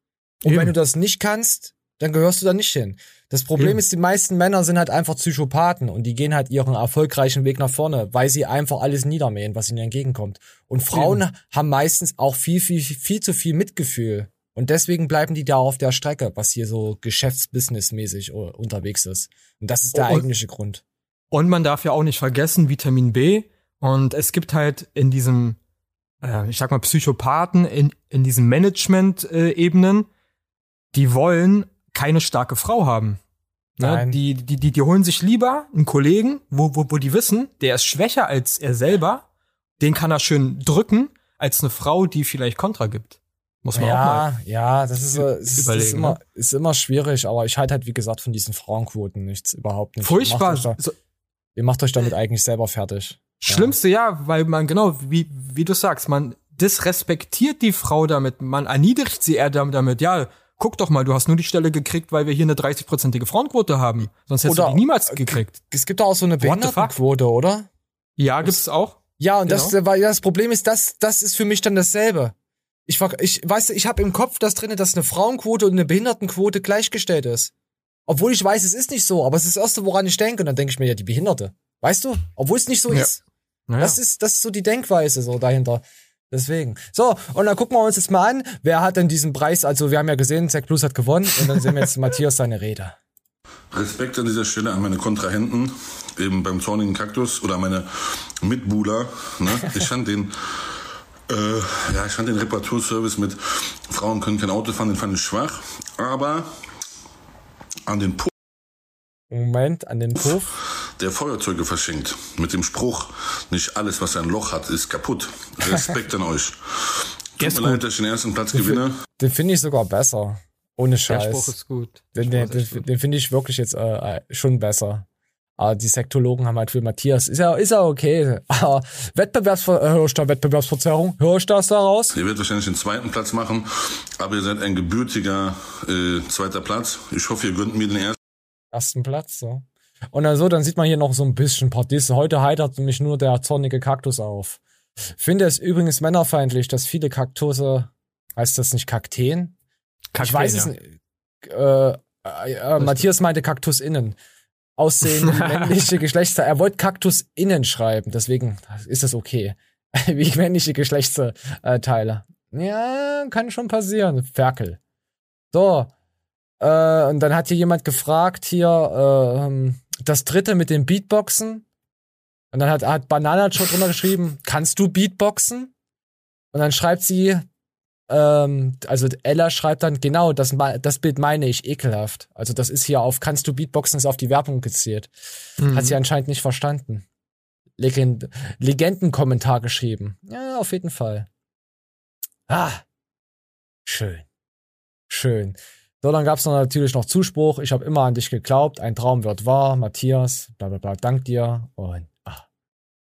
Speaker 1: Und
Speaker 2: Eben.
Speaker 1: wenn du das nicht kannst, dann gehörst du da nicht hin. Das Problem
Speaker 2: Eben.
Speaker 1: ist, die meisten Männer sind halt einfach Psychopathen und die gehen halt ihren erfolgreichen Weg nach vorne, weil sie einfach alles niedermähen, was ihnen entgegenkommt. Und Frauen haben meistens auch viel, viel, viel zu viel Mitgefühl. Und deswegen bleiben die da auf der Strecke, was hier so geschäftsbusinessmäßig unterwegs ist. Und das ist der
Speaker 2: Und-
Speaker 1: eigentliche Grund.
Speaker 2: Und man darf ja auch nicht vergessen, Vitamin B. Und es gibt halt in diesem, äh, ich sag mal, Psychopathen, in, in diesen Management-Ebenen, die wollen keine starke Frau haben. Ne?
Speaker 1: Nein.
Speaker 2: Die, die, die, die holen sich lieber einen Kollegen, wo, wo, wo die wissen, der ist schwächer als er selber, den kann er schön drücken, als eine Frau, die vielleicht Kontra gibt. Muss man auch
Speaker 1: ja,
Speaker 2: mal.
Speaker 1: ja, das ist, äh, ist, ist, immer,
Speaker 2: ne?
Speaker 1: ist immer schwierig, aber ich halte halt, wie gesagt, von diesen Frauenquoten nichts, überhaupt nicht.
Speaker 2: Furchtbar.
Speaker 1: Ihr macht euch, da,
Speaker 2: So,
Speaker 1: ihr macht euch damit eigentlich selber fertig.
Speaker 2: Schlimmste ja, weil man genau, wie, wie du sagst, man disrespektiert die Frau damit, man erniedrigt sie eher damit, ja, guck doch mal, du hast nur die Stelle gekriegt, weil wir hier eine 30-prozentige Frauenquote haben. Sonst hättest
Speaker 1: Oder-
Speaker 2: du die niemals gekriegt.
Speaker 1: Es gibt auch so eine? Behindertenquote, oder?
Speaker 2: Ja, gibt's auch.
Speaker 1: Ja, und das,
Speaker 2: Genau.
Speaker 1: weil das Problem ist, das, das ist für mich dann dasselbe. Ich, ich weiß, ich habe im Kopf das drinne, dass eine Frauenquote und eine Behindertenquote gleichgestellt ist. Obwohl ich weiß, es ist nicht so, aber es ist das Erste, woran ich denke. Und dann denke ich mir, ja, die Behinderte. Weißt du? Obwohl es nicht so
Speaker 2: Ja.
Speaker 1: ist.
Speaker 2: Naja.
Speaker 1: Das ist, das ist so die Denkweise so dahinter. Deswegen. So, und dann gucken wir uns jetzt mal an, wer hat denn diesen Preis, also wir haben ja gesehen, Zack Plus hat gewonnen und dann sehen wir jetzt [laughs] Matthias seine Rede.
Speaker 7: Respekt an dieser Stelle an meine Kontrahenten, eben beim zornigen Kaktus oder an meine Mitbuhler. Ne? Ich fand den, äh, ja, ich fand den Reparaturservice mit Frauen können kein Auto fahren, den fand ich schwach. Aber an den Puff
Speaker 1: Moment, an den Puff.
Speaker 7: Der Feuerzeuge verschenkt mit dem Spruch, nicht alles, was ein Loch hat, ist kaputt. Respekt an euch. Tut
Speaker 2: ist
Speaker 7: mir leid,
Speaker 2: gut.
Speaker 7: dass ich den ersten Platz gewinne.
Speaker 1: Den finde ich sogar besser. Ohne
Speaker 2: Der
Speaker 1: Scheiß.
Speaker 2: Spruch ist gut. Der
Speaker 1: Den, den,
Speaker 2: Spruch ist echt
Speaker 1: den,
Speaker 2: gut.
Speaker 1: den finde ich wirklich jetzt äh, äh, schon besser. Aber die Sektologen haben halt für Matthias, ist ja, ist ja okay. [laughs] Aber Wettbewerbsver äh, hör ich da Wettbewerbsverzerrung? Hör ich das da raus?
Speaker 7: Ihr werdet wahrscheinlich den zweiten Platz machen, aber ihr seid ein gebürtiger äh, zweiter Platz. Ich hoffe, ihr gönnt mir den ersten.
Speaker 1: Ersten Platz, so. Und dann so, dann sieht man hier noch so ein bisschen Disse. Heute heitert mich nur der zornige Kaktus auf. Finde es übrigens männerfeindlich, dass viele Kaktusse, heißt das nicht Kakteen? ich
Speaker 2: Kakteen,
Speaker 1: weiß es
Speaker 2: ja.
Speaker 1: nicht. Äh, äh, äh, Matthias meinte Kaktus innen. Aussehen [laughs] männliche Geschlechter. Er wollte Kaktus innen schreiben, deswegen ist das okay. [laughs] Wie männliche Geschlechtsteile. Ja, kann schon passieren. Ferkel. So. Äh, und dann hat hier jemand gefragt, hier, äh, ähm, das dritte mit dem Beatboxen. Und dann hat, hat Banana schon drunter geschrieben, kannst du Beatboxen? Und dann schreibt sie, ähm, also Ella schreibt dann, genau, das, das Bild meine ich ekelhaft. Also das ist hier auf, kannst du Beatboxen, ist auf die Werbung gezielt.
Speaker 2: Mhm.
Speaker 1: Hat sie anscheinend nicht verstanden. Legend Legendenkommentar geschrieben. Ja, auf jeden Fall. Ah, schön. Schön. So, dann gab's noch natürlich noch Zuspruch. Ich habe immer an dich geglaubt. Ein Traum wird wahr. Matthias, bla bla bla, dank dir. Und ah.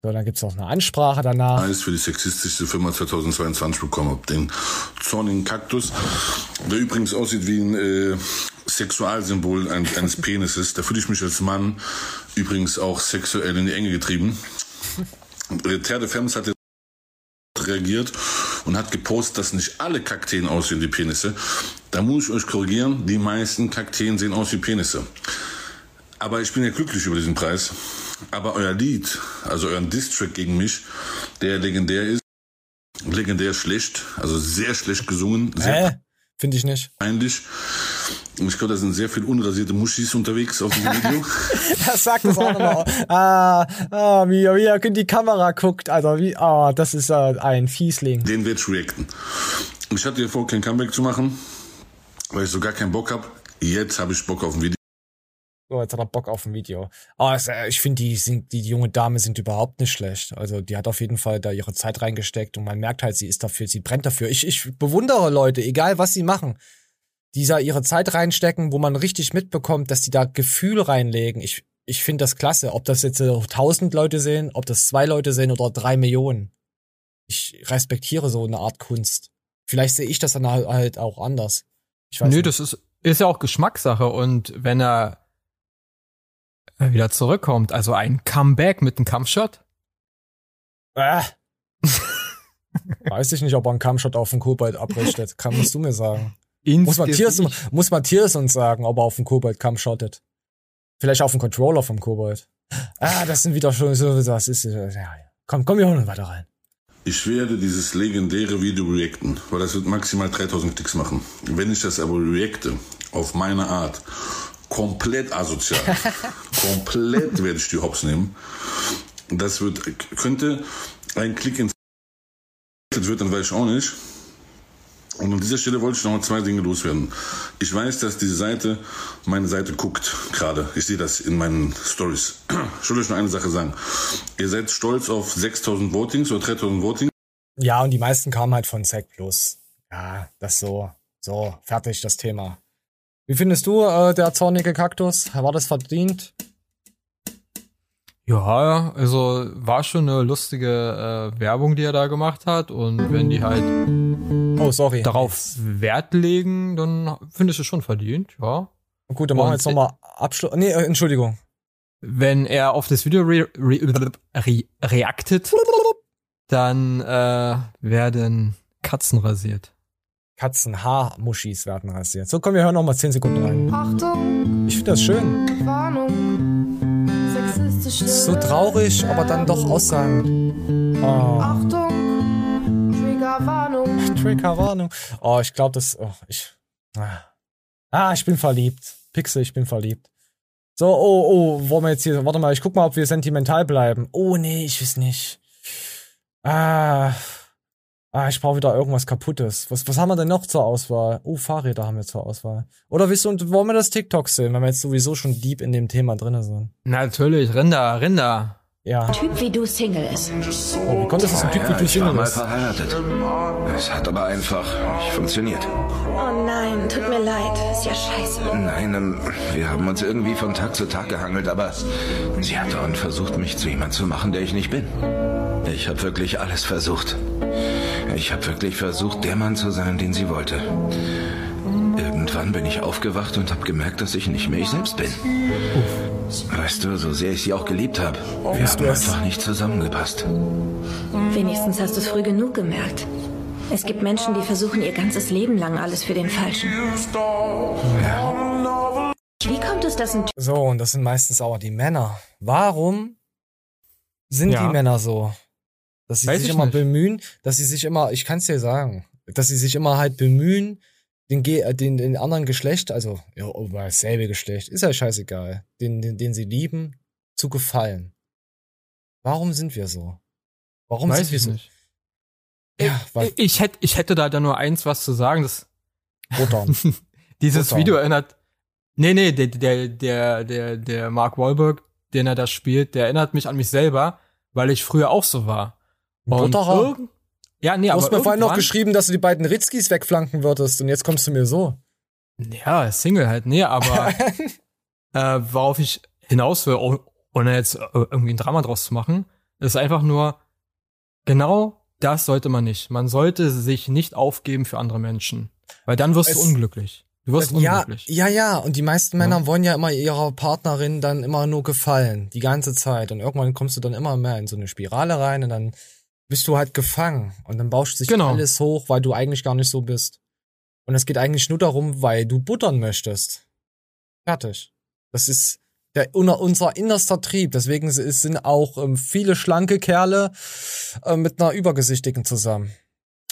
Speaker 1: So, dann gibt's noch eine Ansprache danach.
Speaker 7: Preis für die sexistischste Firma 2022 bekommen habe. Den zornigen Kaktus, der übrigens aussieht wie ein äh, Sexualsymbol ein, eines Penises. Da fühle ich mich als Mann übrigens auch sexuell in die Enge getrieben. Terre de Femmes hat reagiert und hat gepostet, dass nicht alle Kakteen aussehen wie Penisse. Da muss ich euch korrigieren, die meisten Kakteen sehen aus wie Penisse. Aber ich bin ja glücklich über diesen Preis. Aber euer Lied, also euren Distrack gegen mich, der legendär ist, legendär schlecht, also sehr schlecht gesungen, sehr
Speaker 1: Hä? Finde ich nicht.
Speaker 7: peinlich. Ich glaube, da sind sehr viele unrasierte Muschis unterwegs auf diesem Video. [laughs]
Speaker 1: Das sagt das auch nochmal. Ah, ah, wie, wie er in die Kamera guckt, Alter. Wie, ah, das ist äh, ein Fiesling.
Speaker 7: Den werde ich reacten. Ich hatte ja vor, kein Comeback zu machen, weil ich so gar keinen Bock habe. Jetzt habe ich Bock auf ein Video.
Speaker 1: So, jetzt hat er Bock auf ein Video. Aber es, äh, ich finde, die, sind- die, die junge Dame sind überhaupt nicht schlecht. Also die hat auf jeden Fall da ihre Zeit reingesteckt und man merkt halt, sie ist dafür, sie brennt dafür. Ich, ich bewundere Leute, egal was sie machen, die da ihre Zeit reinstecken, wo man richtig mitbekommt, dass die da Gefühl reinlegen. Ich, ich finde das klasse. Ob das jetzt äh, tausend Leute sehen, ob das zwei Leute sehen oder drei Millionen. Ich respektiere so eine Art Kunst. Vielleicht sehe ich das dann halt- halt auch anders. Ich weiß
Speaker 2: Nö,
Speaker 1: nicht.
Speaker 2: das ist, ist ja auch Geschmackssache und wenn er äh, wieder zurückkommt, also ein Comeback mit einem Kampfshot,
Speaker 1: Äh. [laughs] Weiß ich nicht, ob er einen Kampfshot auf den Kobold abrichtet. Kann, musst du mir sagen. Muss Matthias, muss Matthias uns sagen, ob er auf den Kobold Kampfshottet. Vielleicht auf den Controller vom Kobold. Ah, das sind wieder schon so, das ist, ja, ja. Komm, komm, wir holen weiter rein.
Speaker 7: Ich werde dieses legendäre Video reacten, weil das wird maximal 3000 Klicks machen. Wenn ich das aber reacte, auf meine Art, komplett asozial, [laughs] komplett werde ich die Hops nehmen, das wird, könnte ein Klick ins wird, dann weiß ich auch nicht. Und an dieser Stelle wollte ich noch mal zwei Dinge loswerden. Ich weiß, dass diese Seite meine Seite guckt gerade. Ich sehe das in meinen Stories. Ich will euch nur eine Sache sagen. Ihr seid stolz auf 6000 Votings oder 3000 Votings.
Speaker 1: Ja, und die meisten kamen halt von Sec Plus. Ja, das so. So, fertig das Thema. Wie findest du äh, der zornige Kaktus? War das verdient?
Speaker 2: Ja, also war schon eine lustige äh, Werbung, die er da gemacht hat. Und wenn die halt
Speaker 1: oh, sorry.
Speaker 2: darauf Wert legen, dann finde ich es schon verdient, ja.
Speaker 1: Gut, dann machen wir jetzt nochmal Abschluss. Nee, äh, Entschuldigung.
Speaker 2: Wenn er auf das Video re re re reactet, dann äh, werden Katzen rasiert.
Speaker 1: Katzenhaarmuschis werden rasiert. So, komm, wir hören noch mal 10 Sekunden rein.
Speaker 8: Achtung,
Speaker 1: Ich finde das schön.
Speaker 8: Warnung, sexistische
Speaker 1: So traurig, aber dann doch aussagend. Oh.
Speaker 8: Achtung, Triggerwarnung.
Speaker 1: Triggerwarnung. Oh, ich glaube, das. Oh, ich. Ah. ah, ich bin verliebt. Pixel, ich bin verliebt. So, oh, oh, wollen wir jetzt hier. Warte mal, ich guck mal, ob wir sentimental bleiben. Oh, nee, ich weiß nicht. Ah. Ah, ich brauche wieder irgendwas kaputtes. Was, was haben wir denn noch zur Auswahl? Oh, Fahrräder haben wir zur Auswahl. Oder willst du, und wollen wir das TikTok sehen, wenn wir jetzt sowieso schon deep in dem Thema drin sind?
Speaker 2: Natürlich, Rinder, Rinder.
Speaker 1: Ja.
Speaker 6: Typ wie du Single ist.
Speaker 1: Oh, wie kommt es, dass ein Typ wie du
Speaker 15: ich war
Speaker 1: Single
Speaker 15: mal
Speaker 1: ist?
Speaker 15: verheiratet. Es hat aber einfach nicht funktioniert.
Speaker 6: Oh nein, tut mir leid. Ist ja scheiße.
Speaker 15: Nein, ähm, wir haben uns irgendwie von Tag zu Tag gehangelt, aber sie hat dauernd versucht, mich zu jemand zu machen, der ich nicht bin. Ich habe wirklich alles versucht. Ich habe wirklich versucht, der Mann zu sein, den sie wollte. Irgendwann bin ich aufgewacht und habe gemerkt, dass ich nicht mehr ich selbst bin. Weißt du, so sehr ich sie auch geliebt habe, wir
Speaker 6: Bist
Speaker 15: haben einfach nicht zusammengepasst.
Speaker 6: Wenigstens hast du es früh genug gemerkt. Es gibt Menschen, die versuchen ihr ganzes Leben lang alles für den Falschen. Wie kommt es, dass ein Typ
Speaker 1: So, und das sind meistens auch die Männer. Warum sind
Speaker 2: Ja.
Speaker 1: die Männer so? Dass sie
Speaker 2: Weiß
Speaker 1: sich
Speaker 2: ich
Speaker 1: immer
Speaker 2: nicht.
Speaker 1: bemühen, dass sie sich immer, ich kann es dir sagen, dass sie sich immer halt bemühen, den, äh, den, den anderen Geschlecht, also ja, dasselbe Geschlecht, ist ja scheißegal, den, den, den sie lieben, zu gefallen. Warum sind wir so? Warum
Speaker 2: Weiß
Speaker 1: sind wir so?
Speaker 2: nicht.
Speaker 1: Ja,
Speaker 2: Ich, ich, hätte, ich hätte da dann nur eins was zu sagen. Das, [laughs] dieses
Speaker 1: Buttern.
Speaker 2: Video erinnert. Nee, nee, der, der, der, der, der Mark Wahlberg, den er da spielt, der erinnert mich an mich selber, weil ich früher auch so war. Und? Ja, nee,
Speaker 1: du hast mir vorhin noch geschrieben, dass du die beiden Ritzkis wegflanken würdest und jetzt kommst du mir so.
Speaker 2: Ja, Single halt, nee, aber [laughs] äh, worauf ich hinaus will, oh- ohne jetzt äh, irgendwie ein Drama draus zu machen, ist einfach nur, genau das sollte man nicht. Man sollte sich nicht aufgeben für andere Menschen. Weil dann wirst
Speaker 1: Es-
Speaker 2: du unglücklich. Du wirst
Speaker 1: ja,
Speaker 2: unglücklich.
Speaker 1: ja, ja. Und die meisten Männer wollen ja immer ihrer Partnerin dann immer nur gefallen. Die ganze Zeit. Und irgendwann kommst du dann immer mehr in so eine Spirale rein und dann bist du halt gefangen. Und dann bauscht sich
Speaker 2: Genau.
Speaker 1: alles hoch, weil du eigentlich gar nicht so bist. Und es geht eigentlich nur darum, weil du buttern möchtest. Fertig. Das ist der, unser, innerster Trieb. Deswegen sind auch ähm, viele schlanke Kerle äh, mit einer übergesichtigen zusammen.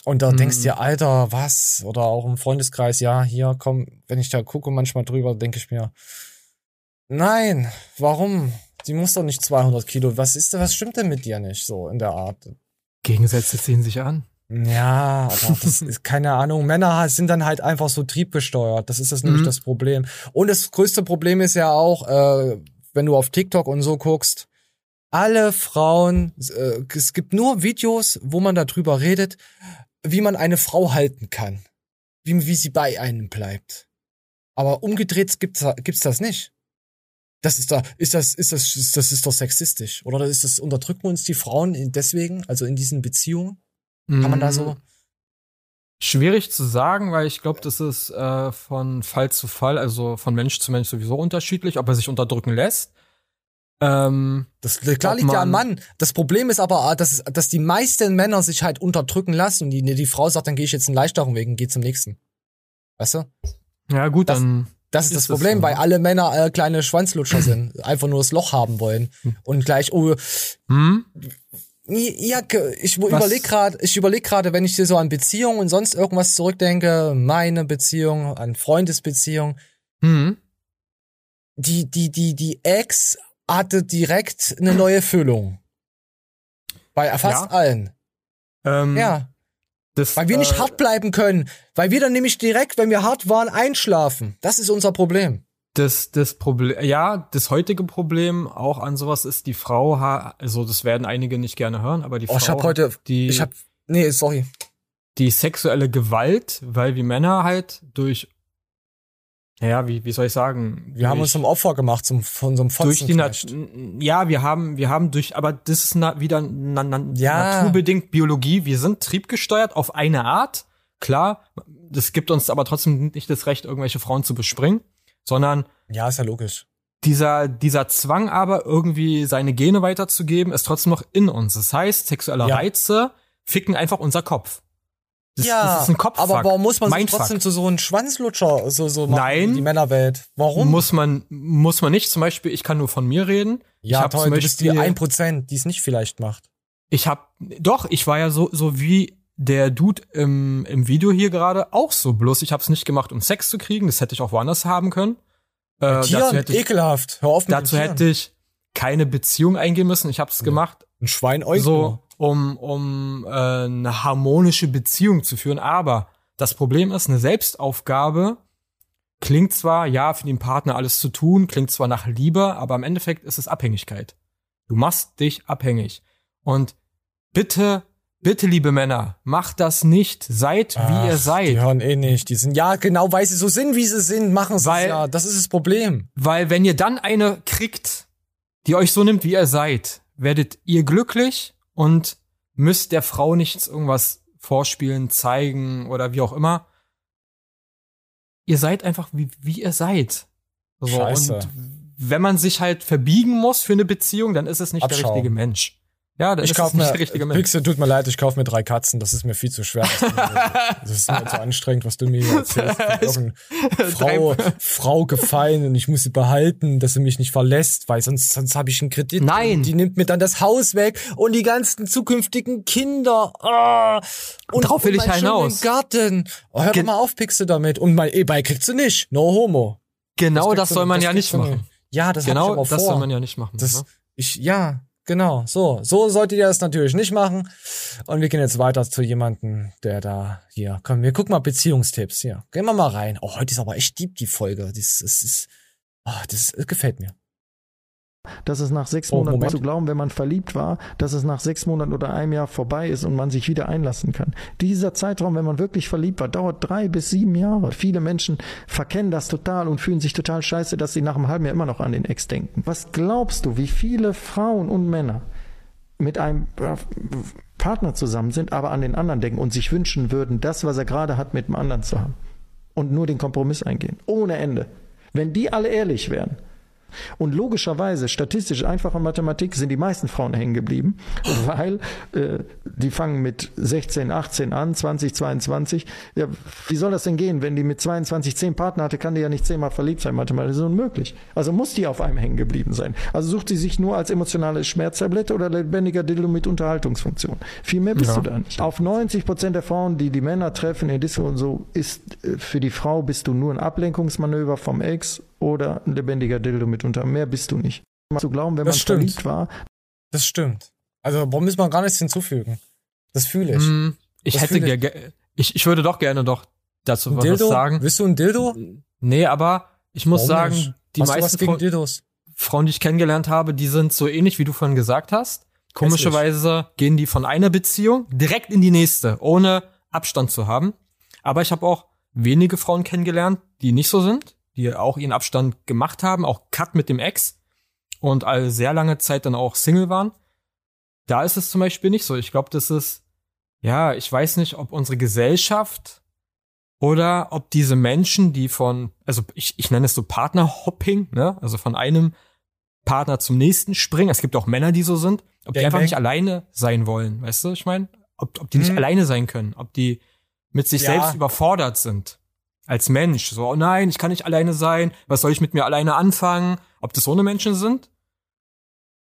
Speaker 1: Und da
Speaker 2: Mhm.
Speaker 1: denkst du dir, Alter, was? Oder auch im Freundeskreis, ja, hier, komm, wenn ich da gucke manchmal drüber, denke ich mir, nein, warum? Sie muss doch nicht 200 Kilo. Was ist denn, was stimmt denn mit dir nicht so in der Art?
Speaker 2: Gegensätze ziehen sich an.
Speaker 1: Ja, aber das [laughs] ist keine Ahnung. Männer sind dann halt einfach so triebgesteuert. Das ist das nämlich
Speaker 2: Mhm.
Speaker 1: das Problem. Und das größte Problem ist ja auch, äh, wenn du auf TikTok und so guckst, alle Frauen, äh, es gibt nur Videos, wo man darüber redet, wie man eine Frau halten kann. Wie, wie sie bei einem bleibt. Aber umgedreht gibt's, gibt's das nicht. Das ist da, ist das, ist das, ist das ist doch sexistisch. Oder ist das, unterdrücken uns die Frauen in- deswegen, also in diesen Beziehungen? Kann man da so?
Speaker 2: Mm, Schwierig zu sagen, weil ich glaube, das ist äh, von Fall zu Fall, also von Mensch zu Mensch sowieso unterschiedlich, ob er sich unterdrücken lässt. Ähm,
Speaker 1: Das klar liegt ja am
Speaker 2: man-
Speaker 1: Mann. Das Problem ist aber, dass, dass die meisten Männer sich halt unterdrücken lassen und die, die Frau sagt, dann gehe ich jetzt einen leichteren Weg und gehe zum nächsten. Weißt du?
Speaker 2: Ja, gut,
Speaker 1: Das-
Speaker 2: dann.
Speaker 1: Das ist, das
Speaker 2: ist das
Speaker 1: Problem,
Speaker 2: so,
Speaker 1: weil alle Männer äh, kleine Schwanzlutscher [clears throat] sind, einfach nur das Loch haben wollen und gleich, oh,
Speaker 2: Hm?
Speaker 1: Ja, ich überlege gerade, ich überlege gerade, wenn ich dir so an Beziehungen und sonst irgendwas zurückdenke, meine Beziehung, an Freundesbeziehung,
Speaker 2: Hm.
Speaker 1: die, die, die, die Ex hatte direkt eine neue Füllung. Bei fast
Speaker 2: Ja.
Speaker 1: allen.
Speaker 2: Ähm,
Speaker 1: Ja.
Speaker 2: Das,
Speaker 1: Weil wir nicht
Speaker 2: äh,
Speaker 1: hart bleiben können. Weil wir dann nämlich direkt, wenn wir hart waren, einschlafen. Das ist unser Problem.
Speaker 2: das, das Problem, ja, das heutige Problem auch an sowas ist, die Frau, also das werden einige nicht gerne hören, aber die
Speaker 1: Oh,
Speaker 2: Frau,
Speaker 1: ich hab heute,
Speaker 2: die,
Speaker 1: ich hab, nee, sorry.
Speaker 2: die sexuelle Gewalt, weil wir Männer halt durch, naja, wie, wie soll ich sagen?
Speaker 1: Wir haben uns zum Opfer gemacht, zum, von so einem
Speaker 2: durch die ja, wir haben, wir haben durch, aber das ist na, wieder na, na,
Speaker 1: Ja.
Speaker 2: naturbedingt Biologie. Wir sind triebgesteuert auf eine Art. Klar, das gibt uns aber trotzdem nicht das Recht, irgendwelche Frauen zu bespringen, sondern
Speaker 1: Ja, ist ja logisch.
Speaker 2: dieser, dieser Zwang aber irgendwie seine Gene weiterzugeben, ist trotzdem noch in uns. Das heißt, sexuelle
Speaker 1: Ja.
Speaker 2: Reize ficken einfach unser Kopf. Das,
Speaker 1: ja,
Speaker 2: das ist ein Kopffuck.
Speaker 1: aber warum muss man sich
Speaker 2: Mindfuck.
Speaker 1: trotzdem zu so einem Schwanzlutscher so, so machen,
Speaker 2: Nein.
Speaker 1: die Männerwelt? Warum?
Speaker 2: Muss man, muss man nicht. Zum Beispiel, ich kann nur von mir reden. ich
Speaker 1: ja,
Speaker 2: hab
Speaker 1: toll,
Speaker 2: zum
Speaker 1: du bist die
Speaker 2: Beispiel-
Speaker 1: 1%, die es nicht vielleicht macht.
Speaker 2: Ich hab, doch, ich war ja so, so wie der Dude im, im Video hier gerade auch so. Bloß ich hab's nicht gemacht, um Sex zu kriegen. Das hätte ich auch woanders haben können. Äh,
Speaker 1: Tieren,
Speaker 2: dazu hätte ich,
Speaker 1: ekelhaft. Hör auf mit
Speaker 2: dazu hätte ich keine Beziehung eingehen müssen. Ich hab's gemacht,
Speaker 1: Ein Schwein euch
Speaker 2: so, um, um äh, eine harmonische Beziehung zu führen. Aber das Problem ist, eine Selbstaufgabe klingt zwar, ja, für den Partner alles zu tun, klingt zwar nach Liebe, aber im Endeffekt ist es Abhängigkeit. Du machst dich abhängig. Und bitte, bitte, liebe Männer, macht das nicht. Seid, wie ihr
Speaker 1: Ach,
Speaker 2: seid.
Speaker 1: Die hören eh nicht. Die sind, ja, genau, weil sie so sind, wie sie sind, machen sie es ja. Das ist das Problem.
Speaker 2: Weil wenn ihr dann eine kriegt, die euch so nimmt, wie ihr seid, werdet ihr glücklich und müsst der Frau nichts irgendwas vorspielen, zeigen oder wie auch immer. Ihr seid einfach wie, wie ihr seid. So,
Speaker 1: Scheiße.
Speaker 2: Und wenn man sich halt verbiegen muss für eine Beziehung, dann ist es nicht der
Speaker 1: Abschauen.
Speaker 2: richtige Mensch. Ja, dann
Speaker 1: Ich
Speaker 2: ist nicht
Speaker 1: mir,
Speaker 2: der richtige Mensch.
Speaker 1: Pixel, tut mir leid, ich kaufe mir drei Katzen. Das ist mir viel zu schwer. Das, [laughs] das ist mir zu anstrengend, was du mir hier [laughs] erzählst. Ich Frau, Frau gefallen und ich muss sie behalten, dass sie mich nicht verlässt, weil sonst, sonst habe ich einen Kredit.
Speaker 2: Nein.
Speaker 1: Die nimmt mir dann das Haus weg und die ganzen zukünftigen Kinder. Ah, und
Speaker 2: Darauf will
Speaker 1: und
Speaker 2: ich hinaus.
Speaker 1: Garten. Oh, hör
Speaker 2: Ge-
Speaker 1: mal auf, Pixel damit. Und mein E-Bike kriegst du nicht. No homo.
Speaker 2: Genau das
Speaker 1: du-
Speaker 2: soll man
Speaker 1: das
Speaker 2: ja nicht machen.
Speaker 1: Ja, das
Speaker 2: genau das soll man ja nicht machen.
Speaker 1: Das,
Speaker 2: ne?
Speaker 1: ich, ja, genau, so. So solltet ihr das natürlich nicht machen. Und wir gehen jetzt weiter zu jemandem, der da, hier, komm, wir gucken mal Beziehungstipps, hier. Gehen wir mal rein. Oh, heute ist aber echt deep, die Folge. Das, das ist, oh, das, das gefällt mir.
Speaker 16: Dass es nach sechs
Speaker 1: Oh,
Speaker 16: Monaten
Speaker 1: Moment.
Speaker 16: zu glauben, wenn man verliebt war, dass es nach sechs Monaten oder einem Jahr vorbei ist und man sich wieder einlassen kann. Dieser Zeitraum, wenn man wirklich verliebt war, dauert drei bis sieben Jahre. Viele Menschen verkennen das total und fühlen sich total scheiße, dass sie nach einem halben Jahr immer noch an den Ex denken. Was glaubst du, wie viele Frauen und Männer mit einem äh, Partner zusammen sind, aber an den anderen denken und sich wünschen würden, das, was er gerade hat, mit dem anderen zu haben? Und nur den Kompromiss eingehen. Ohne Ende. Wenn die alle ehrlich wären, und logischerweise, statistisch, einfache Mathematik, sind die meisten Frauen hängen geblieben, [laughs] weil äh, die fangen mit 16, 18 an, 20, 22. Ja, wie soll das denn gehen? Wenn die mit 22 zehn Partner hatte, kann die ja nicht zehnmal verliebt sein, mathematisch. Das ist unmöglich. Also muss die auf einem hängen geblieben sein. Also sucht sie sich nur als emotionale Schmerztablette oder lebendiger Dildo mit Unterhaltungsfunktion. Viel mehr bist
Speaker 2: Ja.
Speaker 16: du da nicht. Auf 90 Prozent der Frauen, die die Männer treffen in Disco und so, ist äh, für die Frau bist du nur ein Ablenkungsmanöver vom Ex oder ein lebendiger Dildo mit unter. Mehr bist du nicht. Zu glauben, wenn
Speaker 1: Das
Speaker 16: man
Speaker 1: stimmt.
Speaker 16: verliebt war,
Speaker 1: Das stimmt. Also, warum muss man gar nichts hinzufügen? Das fühle ich.
Speaker 2: Hm, ich
Speaker 1: Das
Speaker 2: hätte ge- ich, ich würde doch gerne doch dazu
Speaker 1: Ein
Speaker 2: was
Speaker 1: Dildo?
Speaker 2: sagen.
Speaker 1: Willst du ein Dildo?
Speaker 2: Nee, aber ich muss
Speaker 1: Warum
Speaker 2: sagen,
Speaker 1: nicht?
Speaker 2: die
Speaker 1: Hast
Speaker 2: meisten
Speaker 1: gegen
Speaker 2: Frauen,
Speaker 1: Dildos?
Speaker 2: Frauen, die ich kennengelernt habe, die sind so ähnlich, wie du vorhin gesagt hast. Komischerweise gehen die von einer Beziehung direkt in die nächste, ohne Abstand zu haben. Aber ich habe auch wenige Frauen kennengelernt, die nicht so sind, die auch ihren Abstand gemacht haben, auch Cut mit dem Ex und all sehr lange Zeit dann auch Single waren. Da ist es zum Beispiel nicht so. Ich glaube, das ist, ja, ich weiß nicht, ob unsere Gesellschaft oder ob diese Menschen, die von, also ich, ich nenne es so Partnerhopping, ne, also von einem Partner zum nächsten springen. Es gibt auch Männer, die so sind, ob die einfach nicht alleine sein wollen, weißt du, ich meine, ob, ob die nicht
Speaker 1: Hm.
Speaker 2: alleine sein können, ob die mit sich
Speaker 1: Ja.
Speaker 2: selbst überfordert sind. Als Mensch, so, oh nein, ich kann nicht alleine sein, was soll ich mit mir alleine anfangen? Ob das so eine Menschen sind?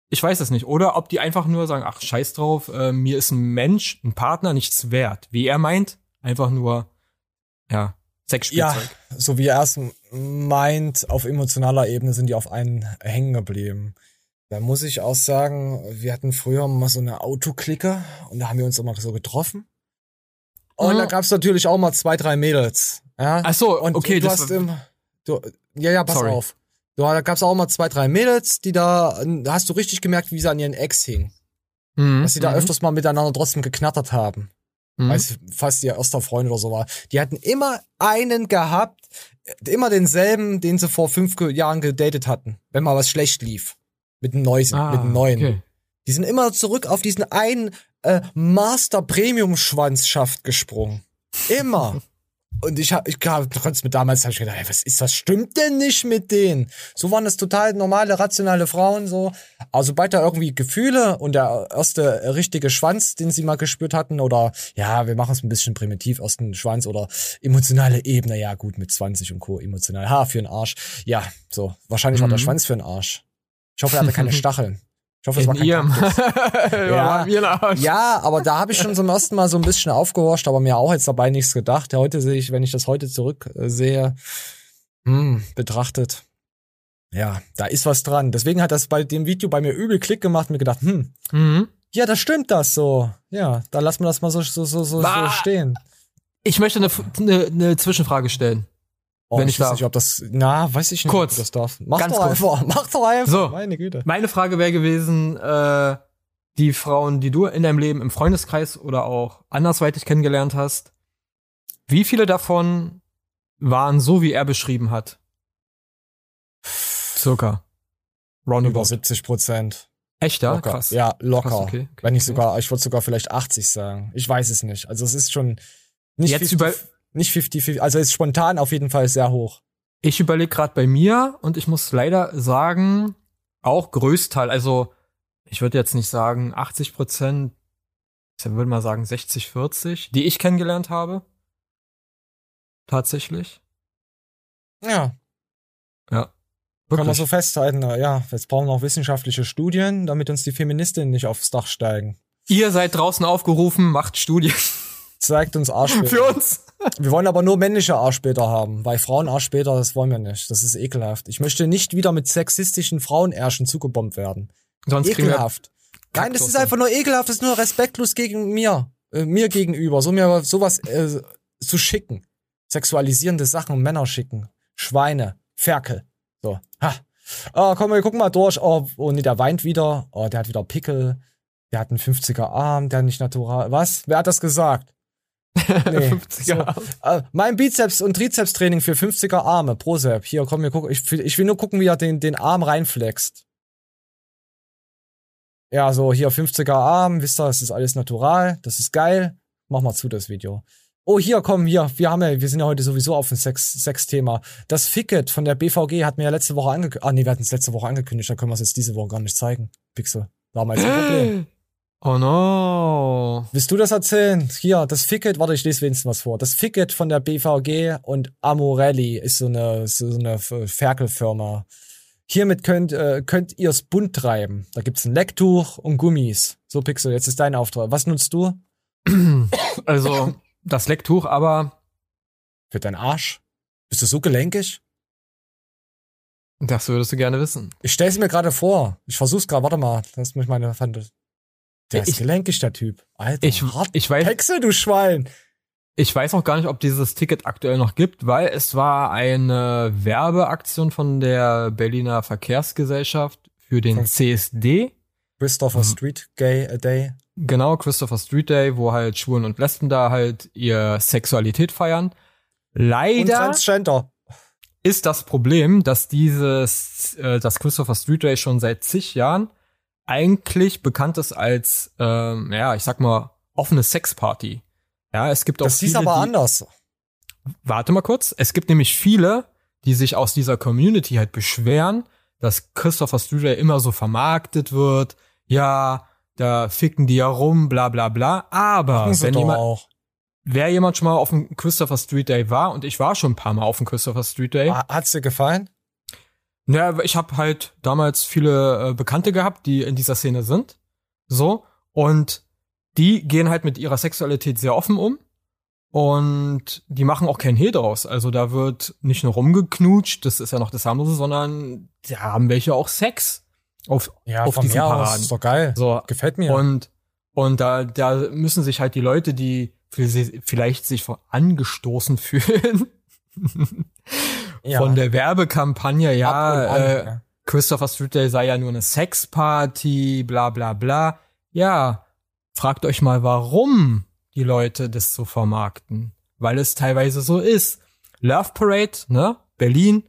Speaker 2: Ich weiß es nicht. Oder ob die einfach nur sagen, ach, scheiß drauf, äh, mir ist ein Mensch, ein Partner nichts wert. Wie er meint, einfach nur, ja, Sexspielzeug.
Speaker 1: Ja, so wie er es meint, auf emotionaler Ebene sind die auf einen hängen geblieben. Da muss ich auch sagen, wir hatten früher mal so eine Autoklicke und da haben wir uns immer so getroffen. Und
Speaker 2: Mhm.
Speaker 1: da gab's natürlich auch mal zwei, drei Mädels. Ja?
Speaker 2: Ach so,
Speaker 1: und
Speaker 2: okay,
Speaker 1: du
Speaker 2: das
Speaker 1: hast im, du, ja, ja, pass
Speaker 2: Sorry.
Speaker 1: auf. Du, da gab's auch mal zwei, drei Mädels, die da, da hast du richtig gemerkt, wie sie an ihren Ex hingen.
Speaker 2: Mhm.
Speaker 1: Dass sie da
Speaker 2: Mhm.
Speaker 1: öfters mal miteinander trotzdem geknattert haben.
Speaker 2: Mhm.
Speaker 1: Weiß fast ihr erster Freund oder so war. Die hatten immer einen gehabt, äh, immer denselben, den sie vor fünf Jahren gedatet hatten, wenn mal was schlecht lief. Mit einem neuen,
Speaker 2: Ah,
Speaker 1: mit einem neuen.
Speaker 2: okay.
Speaker 1: Die sind immer zurück auf diesen einen äh, Master Premium Schwanzschaft gesprungen. Immer. [laughs] Und ich hab, ich hab, trotzdem mit damals hab ich gedacht, ey, was ist, was stimmt denn nicht mit denen? So waren das total normale, rationale Frauen, so. Aber sobald da irgendwie Gefühle und der erste richtige Schwanz, den sie mal gespürt hatten, oder, ja, wir machen es ein bisschen primitiv, ersten Schwanz oder emotionale Ebene, ja, gut, mit 20 und Co. emotional. Ha, für den Arsch. Ja, so. Wahrscheinlich war der
Speaker 2: Mhm.
Speaker 1: Schwanz für den Arsch. Ich hoffe, er hatte keine [laughs] Stacheln. Ich hoffe, es war
Speaker 2: In
Speaker 1: kein
Speaker 2: ihrem. [laughs] Ja. Arsch.
Speaker 1: Ja, aber da habe ich schon zum ersten Mal so ein bisschen aufgehorcht, aber mir auch jetzt dabei nichts gedacht. Ja, heute sehe ich, wenn ich das heute zurück äh, hm, betrachtet, ja, da ist was dran. Deswegen hat das bei dem Video bei mir übel Klick gemacht und mir gedacht, hm,
Speaker 2: Mhm.
Speaker 1: ja, da stimmt das so. Ja, dann lassen wir das mal so, so, so, so, so stehen.
Speaker 2: Ich möchte eine, eine, eine Zwischenfrage stellen.
Speaker 1: Oh,
Speaker 2: wenn
Speaker 1: ich,
Speaker 2: ich
Speaker 1: weiß nicht, ob das, na, weiß ich nicht,
Speaker 2: Kurz.
Speaker 1: ob das darf. Mach
Speaker 2: Ganz
Speaker 1: doch
Speaker 2: kurz.
Speaker 1: einfach, mach doch einfach.
Speaker 2: So.
Speaker 1: Meine Güte.
Speaker 2: Meine Frage wäre gewesen, äh, die Frauen, die du in deinem Leben im Freundeskreis oder auch andersweitig kennengelernt hast, wie viele davon waren so, wie er beschrieben hat? Circa.
Speaker 1: Über
Speaker 2: Roundabout.
Speaker 1: 70 Prozent.
Speaker 2: Echt, ja?
Speaker 1: Locker.
Speaker 2: Krass.
Speaker 1: Ja, locker.
Speaker 2: Krass, okay, okay,
Speaker 1: Wenn
Speaker 2: okay.
Speaker 1: sogar, ich würde sogar vielleicht 80 sagen. Ich weiß es nicht. Also es ist schon nicht
Speaker 2: Jetzt
Speaker 1: 50,
Speaker 2: über-
Speaker 1: nicht 50, 50 also ist spontan auf jeden Fall sehr hoch.
Speaker 2: Ich überlege gerade bei mir und ich muss leider sagen, auch Größteil, also ich würde jetzt nicht sagen 80 Prozent, ich würde mal sagen 60, 40, die ich kennengelernt habe. Tatsächlich.
Speaker 1: Ja,
Speaker 2: Ja.
Speaker 1: kann man
Speaker 2: Wirklich.
Speaker 1: so festhalten. Na Ja, jetzt brauchen wir noch wissenschaftliche Studien, damit uns die Feministinnen nicht aufs Dach steigen.
Speaker 2: Ihr seid draußen aufgerufen, macht Studien
Speaker 1: Zeigt uns Arschbilder. [laughs]
Speaker 2: für uns.
Speaker 1: Wir wollen aber nur männliche Arschbilder haben, weil Frauen Arschbilder, das wollen wir nicht. Das ist ekelhaft. Ich möchte nicht wieder mit sexistischen Frauenärschen zugebombt werden.
Speaker 2: Sonst
Speaker 1: ekelhaft. Nein, das ist einfach nur ekelhaft, das ist nur respektlos gegen mir, äh, mir gegenüber, so mir sowas äh, zu schicken. Sexualisierende Sachen und Männer schicken. Schweine, Ferkel. So. Ha. Oh, komm, wir gucken mal durch. Oh, oh nee, der weint wieder. Oh, der hat wieder Pickel. Der hat einen 50er Arm, der nicht natural. Was? Wer hat das gesagt? Nee. [laughs]
Speaker 2: 50er
Speaker 1: So. Äh, mein Bizeps- und Trizeps-Training für 50er Arme. Prosep. Hier, komm, wir gucken. Ich, will- ich will nur gucken, wie er den, den Arm reinflext. Ja, so hier 50er Arm, wisst ihr, das ist alles natural, das ist geil. Mach mal zu, das Video. Oh, hier, komm, hier, wir haben ja, wir sind ja heute sowieso auf ein Sex, Sex-Thema. Das Ficket von der BVG hat mir ja letzte Woche angekündigt. Ah, nee, wir hatten es letzte Woche angekündigt, da können wir es jetzt diese Woche gar nicht zeigen. Pixel. Damals ein Problem. [gasps]
Speaker 2: Oh no.
Speaker 1: Willst du das erzählen? Hier, das Ficket, warte, ich lese wenigstens was vor. Das Ficket von der BVG und Amorelli ist so eine, so eine Ferkelfirma. Hiermit könnt, äh, könnt ihr es bunt treiben. Da gibt's ein Lecktuch und Gummis. So, Pixel, jetzt ist dein Auftrag. Was nutzt du? [coughs]
Speaker 2: Also das Lecktuch, aber
Speaker 1: Für deinen Arsch? Bist du so gelenkig?
Speaker 2: das würdest du gerne wissen.
Speaker 1: Ich stell's mir gerade vor. Ich versuch's gerade. Warte mal. Lass mich meine Fantasie. Der ist
Speaker 2: Ich-
Speaker 1: gelenkig, der Typ. Alter,
Speaker 2: Ich, ich weiß,
Speaker 1: Hexe, du Schwein.
Speaker 2: Ich weiß auch gar nicht, ob dieses Ticket aktuell noch gibt, weil es war eine Werbeaktion von der Berliner Verkehrsgesellschaft für den CSD.
Speaker 1: Christopher Street Gay a Day.
Speaker 2: Genau, Christopher Street Day, wo halt Schwulen und Lesben da halt ihr Sexualität feiern.
Speaker 1: Und
Speaker 2: Leider
Speaker 1: Transgender.
Speaker 2: ist das Problem, dass dieses, äh, das Christopher Street Day schon seit zig Jahren eigentlich bekannt ist als, ähm, ja, ich sag mal, offene Sexparty. Ja, es gibt auch
Speaker 1: Das hieß
Speaker 2: viele,
Speaker 1: aber
Speaker 2: die,
Speaker 1: anders.
Speaker 2: Warte mal kurz. Es gibt nämlich viele, die sich aus dieser Community halt beschweren, dass Christopher Street Day immer so vermarktet wird. Ja, da ficken die ja rum, bla bla bla. Aber wenn jemand,
Speaker 1: auch.
Speaker 2: wer jemand schon mal auf dem Christopher Street Day war, und ich war schon ein paar Mal auf dem Christopher Street Day,
Speaker 1: Ha- Hat's dir gefallen?
Speaker 2: Naja, ich habe halt damals viele äh, Bekannte gehabt, die in dieser Szene sind. So. Und die gehen halt mit ihrer Sexualität sehr offen um. Und die machen auch kein Hehl draus. Also da wird nicht nur rumgeknutscht, das ist ja noch das harmlose, sondern da haben welche auch Sex auf,
Speaker 1: Ja,
Speaker 2: auf diesen
Speaker 1: mir aus,
Speaker 2: Paraden.
Speaker 1: ist doch geil.
Speaker 2: So.
Speaker 1: Gefällt mir.
Speaker 2: Und, und da, da müssen sich halt die Leute, die vielleicht sich von angestoßen [laughs] fühlen,
Speaker 1: Ja.
Speaker 2: von der Werbekampagne, ja,
Speaker 1: an,
Speaker 2: äh,
Speaker 1: ja.
Speaker 2: Christopher Street Day sei ja nur eine Sexparty, bla bla bla. Ja, fragt euch mal, warum die Leute das so vermarkten. Weil es teilweise so ist. Love Parade, ne? Berlin,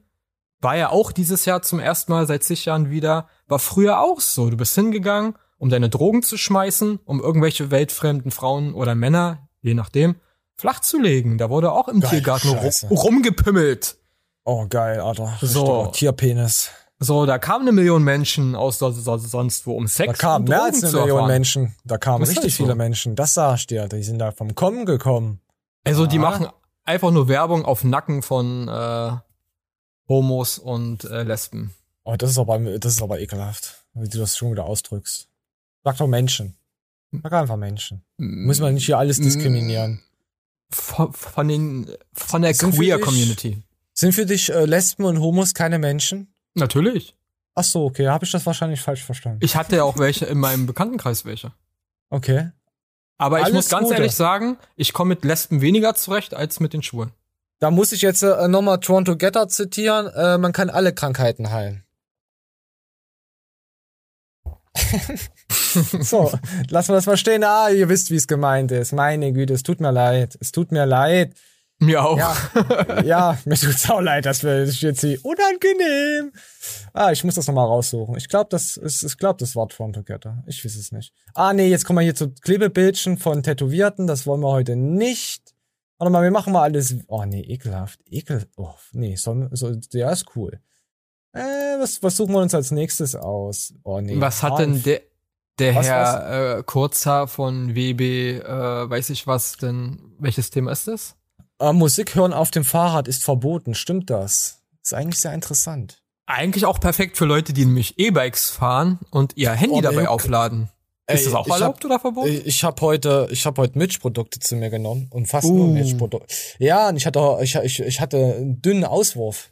Speaker 2: war ja auch dieses Jahr zum ersten Mal seit zig Jahren wieder, war früher auch so. Du bist hingegangen, um deine Drogen zu schmeißen, um irgendwelche weltfremden Frauen oder Männer, je nachdem, flach zu legen. Da wurde auch im
Speaker 1: Geil,
Speaker 2: Tiergarten ru
Speaker 1: Scheiße.
Speaker 2: rumgepimmelt.
Speaker 1: Oh, geil, Alter.
Speaker 2: So.
Speaker 1: Tierpenis.
Speaker 2: So, da kamen eine Million Menschen aus so, so, sonst wo, um Sex
Speaker 1: Da kamen mehr als eine Million
Speaker 2: erfahren.
Speaker 1: Menschen. Da kamen richtig
Speaker 2: so.
Speaker 1: viele Menschen. Das sag ich dir. Die sind da vom Kommen gekommen.
Speaker 2: Also die
Speaker 1: Ja.
Speaker 2: machen einfach nur Werbung auf Nacken von äh, Homos und äh, Lesben.
Speaker 1: Oh, das ist aber, das ist aber ekelhaft, wie du das schon wieder ausdrückst. Sag doch Menschen. Sag einfach Menschen. Muss man nicht hier alles diskriminieren.
Speaker 2: Von, von den von der
Speaker 1: Sind Sind für dich äh, Lesben und Homos keine Menschen?
Speaker 2: Natürlich.
Speaker 1: Ach so, okay, habe ich das wahrscheinlich falsch verstanden.
Speaker 2: Ich hatte ja auch welche in meinem Bekanntenkreis welche.
Speaker 1: Okay.
Speaker 2: Aber ich
Speaker 1: Alles
Speaker 2: muss ganz
Speaker 1: Gute.
Speaker 2: ehrlich sagen, ich komme mit Lesben weniger zurecht als mit den Schwulen.
Speaker 1: Da muss ich jetzt äh, nochmal Toronto Getter zitieren. Äh, man kann alle Krankheiten heilen. [laughs] so, lassen wir das mal stehen. Ah, ihr wisst, wie es gemeint ist. Meine Güte, es tut mir leid. Es tut mir leid.
Speaker 2: Mir auch.
Speaker 1: Ja, ja mir tut's auch leid, dass wir das jetzt hier unangenehm. Ah, ich muss das nochmal raussuchen. Ich glaube, das ist, ich glaube, das war Toronto Getter. Ich weiß es nicht. Ah, nee, jetzt kommen wir hier zu Klebebildchen von Tätowierten. Das wollen wir heute nicht. Warte mal, wir machen mal alles. Oh, nee, ekelhaft. Ekel. Oh, nee, so, so, der ist cool. Äh, was, was suchen wir uns als nächstes aus? Oh, nee.
Speaker 2: was hat denn der der
Speaker 1: Was,
Speaker 2: Herr Äh, Kurzhaar von WB, äh, weiß ich was denn, welches Thema ist das?
Speaker 1: Äh, Musik hören auf dem Fahrrad ist verboten. Stimmt das? Ist eigentlich sehr interessant.
Speaker 2: Eigentlich auch perfekt für Leute, die nämlich E-Bikes fahren und ihr Handy
Speaker 1: Oh,
Speaker 2: dabei
Speaker 1: okay.
Speaker 2: aufladen. Ist
Speaker 1: Ey,
Speaker 2: das auch erlaubt
Speaker 1: hab-
Speaker 2: oder verboten?
Speaker 1: Ich habe heute, ich habe heute Milchprodukte zu mir genommen und fast
Speaker 2: Uh.
Speaker 1: nur Milchprodukte. Ja, und ich hatte, ich, ich, ich hatte einen dünnen Auswurf.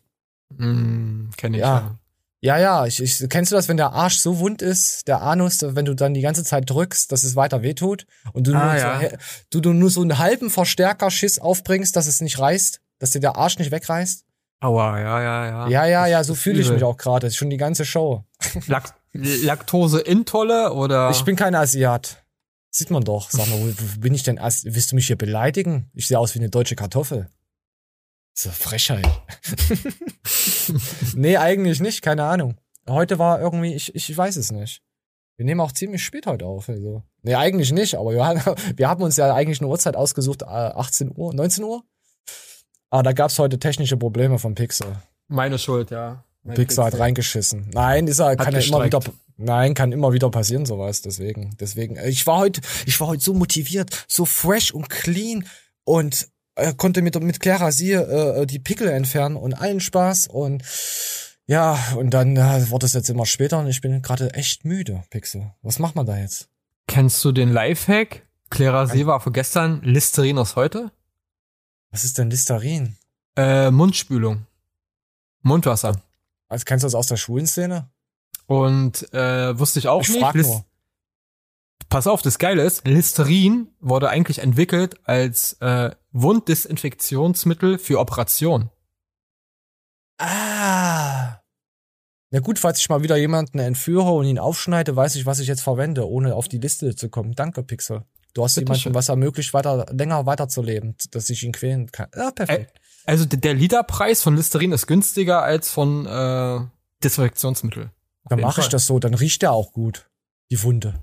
Speaker 2: Mm, kenn ich.
Speaker 1: Ja. Ja, ja, ich, ich, kennst du das, wenn der Arsch so wund ist, der Anus, wenn du dann die ganze Zeit drückst, dass es weiter wehtut und du,
Speaker 2: Ah,
Speaker 1: nur,
Speaker 2: ja.
Speaker 1: so, du, du nur so einen halben Verstärkerschiss aufbringst, dass es nicht reißt, dass dir der Arsch nicht wegreißt?
Speaker 2: Aua, ja, ja, ja.
Speaker 1: Ja, ja, ja, so fühle ich mich auch gerade. Das ist schon die ganze Show. [laughs]
Speaker 2: Lak Laktose-Intolle oder?
Speaker 1: Ich bin kein Asiat. Sieht man doch. Sag mal, wo, wo bin ich denn? As Willst du mich hier beleidigen? Ich sehe aus wie eine deutsche Kartoffel. So Frechheit. [laughs] nee, eigentlich nicht, keine Ahnung. Heute war irgendwie, ich, ich weiß es nicht. Wir nehmen auch ziemlich spät heute auf. Also. Nee, eigentlich nicht, aber wir, haben- [laughs] wir haben uns ja eigentlich eine Uhrzeit ausgesucht, äh, 18 Uhr, 19 Uhr. Aber da gab's heute technische Probleme vom Pixel.
Speaker 2: Meine Schuld, ja. Mein
Speaker 1: Pixel hat reingeschissen. Nein, ist er, kann ja immer wieder, nein, kann immer wieder passieren, sowas. Deswegen, deswegen, äh, ich war heute, ich war heute so motiviert, so fresh und clean und äh, konnte mit, mit Clara sie äh, die Pickel entfernen und allen Spaß und ja, und dann äh, wird es jetzt immer später und ich bin gerade echt müde, Pixel. Was macht man da jetzt?
Speaker 2: Kennst du den Lifehack? Clara See war für gestern, Listerin aus heute?
Speaker 1: Was ist denn Listerin?
Speaker 2: Äh, Mundspülung. Mundwasser.
Speaker 1: Also kennst du das aus der Schulenszene?
Speaker 2: Und äh, wusste ich auch
Speaker 1: Ich
Speaker 2: nicht.
Speaker 1: frag nur.
Speaker 2: Pass auf, das Geile ist, Listerin wurde eigentlich entwickelt als äh, Wunddesinfektionsmittel für Operation.
Speaker 1: Ah. Na gut, falls ich mal wieder jemanden entführe und ihn aufschneide, weiß ich, was ich jetzt verwende, ohne auf die Liste zu kommen. Danke, Pixel. Du hast
Speaker 2: Bitte
Speaker 1: jemanden,
Speaker 2: schön.
Speaker 1: was ermöglicht, weiter, länger weiterzuleben, dass ich ihn quälen kann. Ja, perfekt.
Speaker 2: Also der Literpreis von Listerin ist günstiger als von äh, Desinfektionsmittel.
Speaker 1: Dann mache ich das so, dann riecht der auch gut. Die Wunde.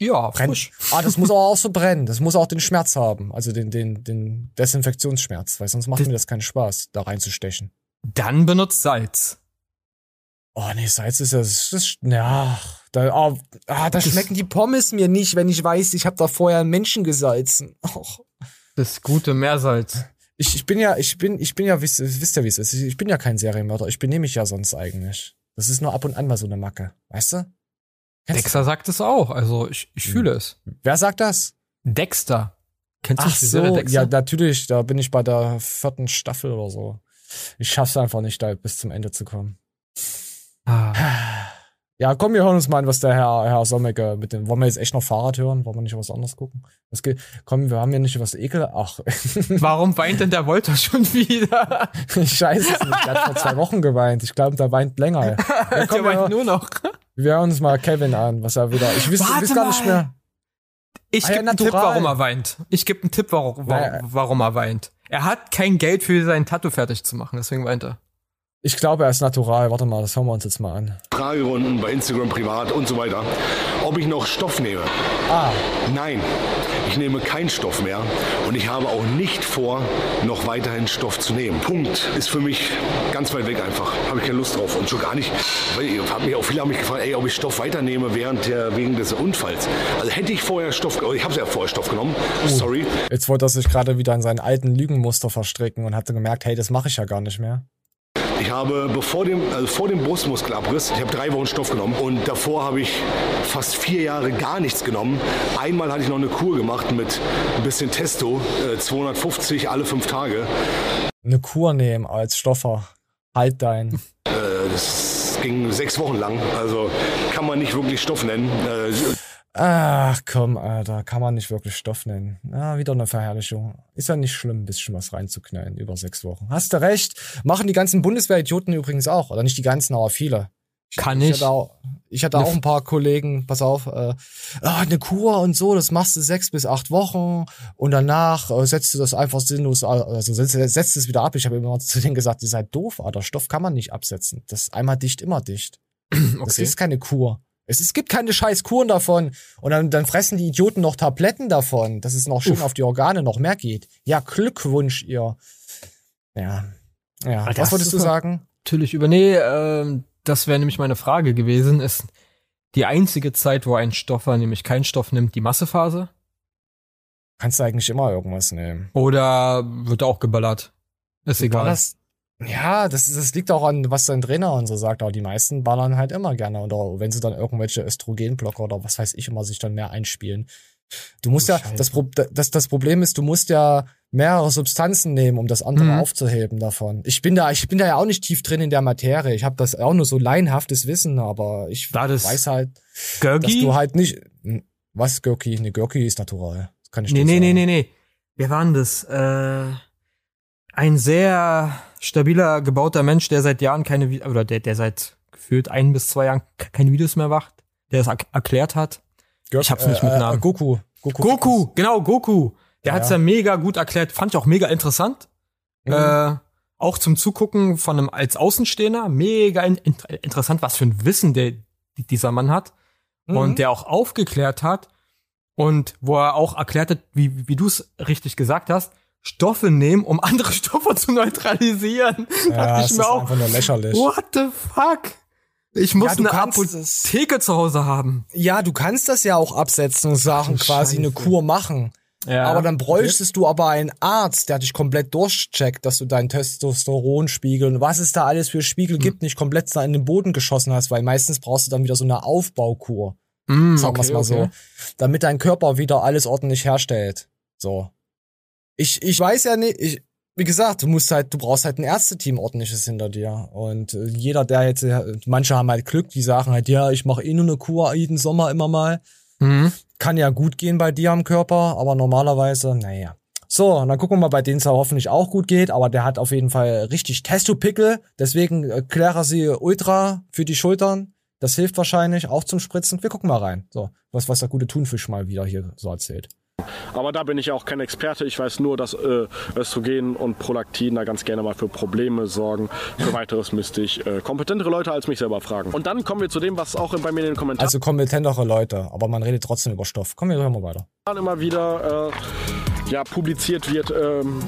Speaker 2: Ja,
Speaker 1: Brennt.
Speaker 2: frisch.
Speaker 1: Ah, das muss aber auch so brennen. Das muss auch den Schmerz haben. Also den, den, den Desinfektionsschmerz, weil sonst macht mir das keinen Spaß, da reinzustechen.
Speaker 2: Dann benutzt Salz.
Speaker 1: Oh nee, Salz ist ja, das ist, ja, da, ah, ah, da
Speaker 2: Das-
Speaker 1: schmecken die Pommes mir nicht, wenn ich weiß, ich habe da vorher einen Menschen gesalzen. [laughs] Och.
Speaker 2: Das gute Meersalz.
Speaker 1: Ich, ich bin ja, ich bin, ich bin ja, wisst, wisst ihr, wie es ist. Ich bin ja kein Serienmörder. Ich benehme mich ja sonst eigentlich. Das ist nur ab und an mal so eine Macke. Weißt du?
Speaker 2: Dexter sagt es auch. Also ich, ich fühle es.
Speaker 1: Wer sagt das?
Speaker 2: Dexter. Kennst du
Speaker 1: Ach so,
Speaker 2: Dexter?
Speaker 1: ja, natürlich. Da bin ich bei der vierten Staffel oder so. Ich schaff's einfach nicht, da bis zum Ende zu kommen.
Speaker 2: Ah.
Speaker 1: Ja, komm, wir hören uns mal an, was der Herr, Herr Sommecke mit dem. Wollen wir jetzt echt noch Fahrrad hören? Wollen wir nicht was anderes gucken? Was geht? Komm, wir haben hier nicht was Ekel. Ach. [laughs]
Speaker 2: Warum weint denn der Wolter schon wieder?
Speaker 1: ich weiß es nicht. Der hat vor zwei Wochen geweint. Ich glaube, der weint länger. [laughs] Ja, komm,
Speaker 2: der weint nur noch.
Speaker 1: Wir hören uns mal Kevin an, was er wieder. Ich weiß gar nicht mehr.
Speaker 2: Ich
Speaker 1: Ah ja,
Speaker 2: gebe einen Tipp,
Speaker 1: natural.
Speaker 2: warum er weint. Ich gebe einen Tipp, warum, warum,
Speaker 1: Naja.
Speaker 2: warum er weint. Er hat kein Geld für sein Tattoo fertig zu machen, deswegen weint er.
Speaker 1: Ich glaube, er ist natural. Warte mal, das hören wir uns jetzt mal an.
Speaker 17: Fragerunden bei Instagram privat und so weiter, ob ich noch Stoff nehme.
Speaker 1: Ah.
Speaker 17: Nein, ich nehme keinen Stoff mehr und ich habe auch nicht vor, noch weiterhin Stoff zu nehmen. Punkt. Ist für mich ganz weit weg einfach. Habe ich keine Lust drauf und schon gar nicht. Weil ich hab mich auch viele haben mich gefragt, ey, ob ich Stoff weiternehme während der wegen des Unfalls. Also hätte ich vorher Stoff, ich habe ja vorher Stoff genommen. Sorry.
Speaker 1: Jetzt wollte er sich gerade wieder in seinen alten Lügenmuster verstricken und hatte gemerkt, hey, das mache ich ja gar nicht mehr.
Speaker 17: Ich habe bevor dem, also vor dem Brustmuskelabriss, ich habe drei Wochen Stoff genommen und davor habe ich fast vier Jahre gar nichts genommen. Einmal hatte ich noch eine Kur gemacht mit ein bisschen Testo, äh, 250 alle fünf Tage.
Speaker 1: Eine Kur nehmen als Stoffer. Halt dein.
Speaker 17: Äh, das ging sechs Wochen lang, also kann man nicht wirklich Stoff nennen.
Speaker 1: Ach komm, Alter, kann man nicht wirklich Stoff nennen. Ja, wieder eine Verherrlichung. Ist ja nicht schlimm, ein bisschen was reinzuknallen über sechs Wochen. Hast du recht. Machen die ganzen Bundeswehr-Idioten übrigens auch. Oder nicht die ganzen, aber viele.
Speaker 2: Kann
Speaker 1: ich.
Speaker 2: ich.
Speaker 1: hatte auch, ich hatte auch ein paar Kollegen, pass auf, äh, ah, eine Kur und so, das machst du sechs bis acht Wochen und danach äh, setzt du das einfach sinnlos, also setzt, setzt es wieder ab. Ich habe immer zu denen gesagt, ihr seid doof, Alter, Stoff kann man nicht absetzen. Das ist einmal dicht, immer dicht. [clears throat] Das
Speaker 2: Okay.
Speaker 1: ist keine Kur. Es, es gibt keine scheiß Kuren davon. Und dann, dann fressen die Idioten noch Tabletten davon, dass es noch schön auf die Organe noch mehr geht. Ja, Glückwunsch, ihr. Ja. Ja.
Speaker 2: Alter,
Speaker 1: Was wolltest du sagen?
Speaker 2: Natürlich über. Nee, ähm, das wäre nämlich meine Frage gewesen. Ist die einzige Zeit, wo ein Stoffer nämlich keinen Stoff nimmt, die Massephase?
Speaker 1: Kannst du eigentlich immer irgendwas nehmen.
Speaker 2: Oder wird auch geballert? Ist egal.
Speaker 1: Das, ja, das, das liegt auch an, was dein Trainer und so sagt. Aber die meisten ballern halt immer gerne. Oder wenn sie dann irgendwelche Östrogenblocker oder was weiß ich immer sich dann mehr einspielen. Du musst
Speaker 2: Du
Speaker 1: ja,
Speaker 2: Scheiße.
Speaker 1: das, Pro- das, das Problem ist, du musst ja mehrere Substanzen nehmen, um das andere
Speaker 2: Mhm.
Speaker 1: aufzuheben davon. Ich bin da, ich bin da ja auch nicht tief drin in der Materie. Ich habe das auch nur so laienhaftes Wissen, aber ich
Speaker 2: das
Speaker 1: weiß halt,
Speaker 2: Görgi?
Speaker 1: dass du halt nicht. Was Görki? Ne, Görki ist natural. Das kann ich
Speaker 2: Nee, nee,
Speaker 1: sagen.
Speaker 2: nee, nee, nee. Wer war denn das? Äh, ein sehr stabiler, gebauter Mensch, der seit Jahren keine, oder der, der seit gefühlt ein bis zwei Jahren keine Videos mehr macht, der es er erklärt hat.
Speaker 1: Gör-
Speaker 2: ich hab's nicht mit
Speaker 1: äh,
Speaker 2: Namen.
Speaker 1: Äh, Goku. Goku.
Speaker 2: Goku, genau, Goku. Der
Speaker 1: Ja,
Speaker 2: hat's
Speaker 1: ja.
Speaker 2: mega gut erklärt. Fand ich auch mega interessant.
Speaker 1: Mhm.
Speaker 2: Äh, auch zum Zugucken von einem als Außenstehender. Mega in, in, interessant, was für ein Wissen der, die- dieser Mann hat.
Speaker 1: Mhm.
Speaker 2: Und der auch aufgeklärt hat. Und wo er auch erklärt hat, wie, wie du es richtig gesagt hast, Stoffe nehmen, um andere [laughs] Stoffe zu neutralisieren.
Speaker 1: Ja,
Speaker 2: Dachte ich mir
Speaker 1: ist
Speaker 2: auch,
Speaker 1: einfach nur lächerlich.
Speaker 2: what the fuck? Ich muss
Speaker 1: Ja,
Speaker 2: eine Apotheke zu Hause haben.
Speaker 1: Ja, du kannst das ja auch absetzen und
Speaker 2: Ach,
Speaker 1: quasi eine
Speaker 2: Scheiße.
Speaker 1: Kur machen.
Speaker 2: Ja.
Speaker 1: Aber dann bräuchtest du aber einen Arzt, der dich komplett durchcheckt, dass du deinen Testosteronspiegel und was es da alles für Spiegel
Speaker 2: Hm.
Speaker 1: gibt, nicht komplett da in den Boden geschossen hast, weil meistens brauchst du dann wieder so eine Aufbaukur.
Speaker 2: Mm,
Speaker 1: sagen
Speaker 2: okay,
Speaker 1: mal so.
Speaker 2: okay.
Speaker 1: Damit dein Körper wieder alles ordentlich herstellt. So. Ich, ich weiß ja nicht, ich, wie gesagt, du musst halt, du brauchst halt ein Ärzteteam ordentliches hinter dir. Und äh, jeder, der jetzt, äh, manche haben halt Glück, die sagen halt, ja, ich mache eh nur eine Kur jeden Sommer immer mal.
Speaker 2: Mhm.
Speaker 1: Kann ja gut gehen bei dir am Körper, aber normalerweise, naja. So, und dann gucken wir mal, bei denen es ja hoffentlich auch gut geht, aber der hat auf jeden Fall richtig Testopickel, deswegen äh, Clara sie Ultra für die Schultern. Das hilft wahrscheinlich auch zum Spritzen. Wir gucken mal rein. So, was, was der gute Thunfisch mal wieder hier so erzählt.
Speaker 18: Aber da bin ich auch kein Experte. Ich weiß nur, dass äh, Östrogen und Prolaktin da ganz gerne mal für Probleme sorgen. Für weiteres müsste ich äh, kompetentere Leute als mich selber fragen. Und dann kommen wir zu dem, was auch bei mir in den Kommentaren
Speaker 1: Also kompetentere Leute, aber man redet trotzdem über Stoff. Kommen wir hören mal weiter.
Speaker 18: immer wieder äh, ja, publiziert wird. Ähm,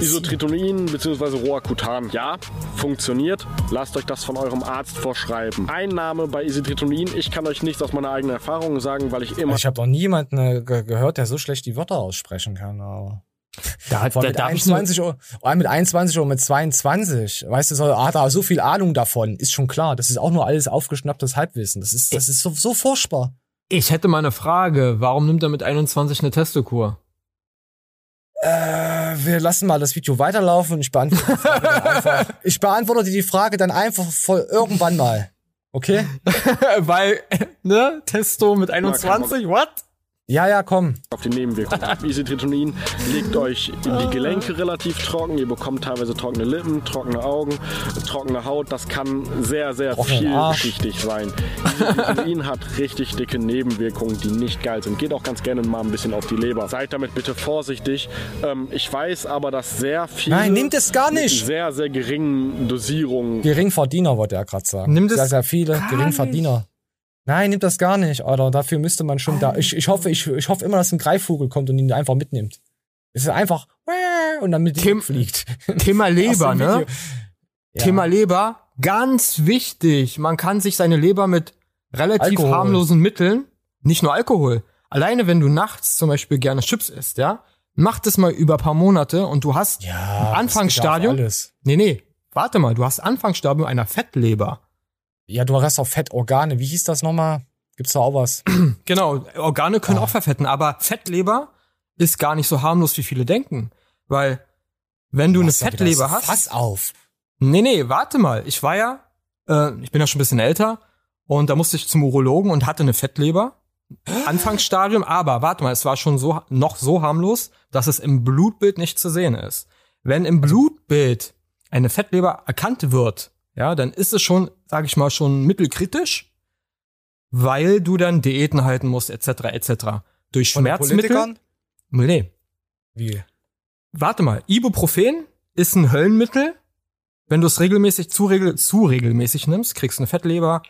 Speaker 18: Isotretinoin bzw. Roacutan. Ja, funktioniert. Lasst euch das von eurem Arzt vorschreiben. Einnahme bei Isotretinoin. Ich kann euch nichts aus meiner eigenen Erfahrung sagen, weil ich immer
Speaker 1: Ich habe noch nie jemanden äh, ge gehört, der so schlecht die Wörter aussprechen kann. Aber
Speaker 2: Da,
Speaker 1: Vor
Speaker 2: da,
Speaker 1: mit
Speaker 2: da hab ich ne-
Speaker 1: 21 Uhr, vor allem mit 21 oder mit 22. Weißt du, so, hat er so viel Ahnung davon. Ist schon klar. Das ist auch nur alles aufgeschnapptes Halbwissen. Das ist, das ist so, so furchtbar.
Speaker 2: Ich hätte mal eine Frage. Warum nimmt er mit 21 eine Testokur?
Speaker 1: Äh, wir lassen mal das Video weiterlaufen und ich beantworte die Frage dann [laughs] einfach. Ich beantworte die Frage dann einfach voll irgendwann mal. Okay? [laughs]
Speaker 2: Weil, ne, Testo mit 21, what?
Speaker 1: Ja, ja, komm.
Speaker 18: Auf die Nebenwirkungen. [laughs] Isotretinoin legt euch in die Gelenke relativ trocken. Ihr bekommt teilweise trockene Lippen, trockene Augen, trockene Haut. Das kann sehr, sehr vielschichtig sein. Isotretinoin [laughs] hat richtig dicke Nebenwirkungen, die nicht geil sind. Geht auch ganz gerne mal ein bisschen auf die Leber. Seid damit bitte vorsichtig. Ähm, ich weiß aber, dass sehr viele
Speaker 1: Nein, nehmt es gar
Speaker 18: mit
Speaker 1: nicht.
Speaker 18: sehr, sehr geringen Dosierungen
Speaker 1: Geringverdiener, wollte er gerade sagen.
Speaker 2: Nimm das
Speaker 1: sehr, sehr viele Geringverdiener. Nein, nimmt das gar nicht, Alter. Dafür müsste man schon da. Ich, ich hoffe, ich, ich hoffe immer, dass ein Greifvogel kommt und ihn einfach mitnimmt. Es ist einfach und dann mit ihm fliegt.
Speaker 2: Thema [laughs] Leber, ne?
Speaker 1: Ja.
Speaker 2: Thema Leber, ganz wichtig. Man kann sich seine Leber mit relativ
Speaker 1: Alkohol.
Speaker 2: harmlosen Mitteln, nicht nur Alkohol, alleine wenn du nachts zum Beispiel gerne Chips isst, ja, mach das mal über ein paar Monate und du hast
Speaker 1: Ja,
Speaker 2: Anfangsstadium. Nee, nee, warte mal, du hast Anfangsstadium einer Fettleber.
Speaker 1: Ja, du hast auch Fettorgane. Wie hieß das nochmal? Gibt's da auch was? [clears throat]
Speaker 2: Genau, Organe können auch verfetten, aber Fettleber ist gar nicht so harmlos, wie viele denken. Weil, wenn du eine
Speaker 1: ja wieder
Speaker 2: Fettleber hast.
Speaker 1: Fass auf.
Speaker 2: Nee, nee, warte mal. Ich war ja, äh, ich bin ja schon ein bisschen älter und da musste ich zum Urologen und hatte eine Fettleber. Anfangsstadium, aber warte mal, es war schon so noch so harmlos, dass es im Blutbild nicht zu sehen ist. Wenn im Blutbild eine Fettleber erkannt wird, ja, dann ist es schon, sage ich mal, schon mittelkritisch, weil du dann Diäten halten musst, etc., etc. Durch
Speaker 1: Von
Speaker 2: Schmerzmittel. Nee,
Speaker 1: Wie?
Speaker 2: warte mal, Ibuprofen ist ein Höllenmittel. Wenn du es regelmäßig zu, regel, zu regelmäßig nimmst, kriegst du eine Fettleber.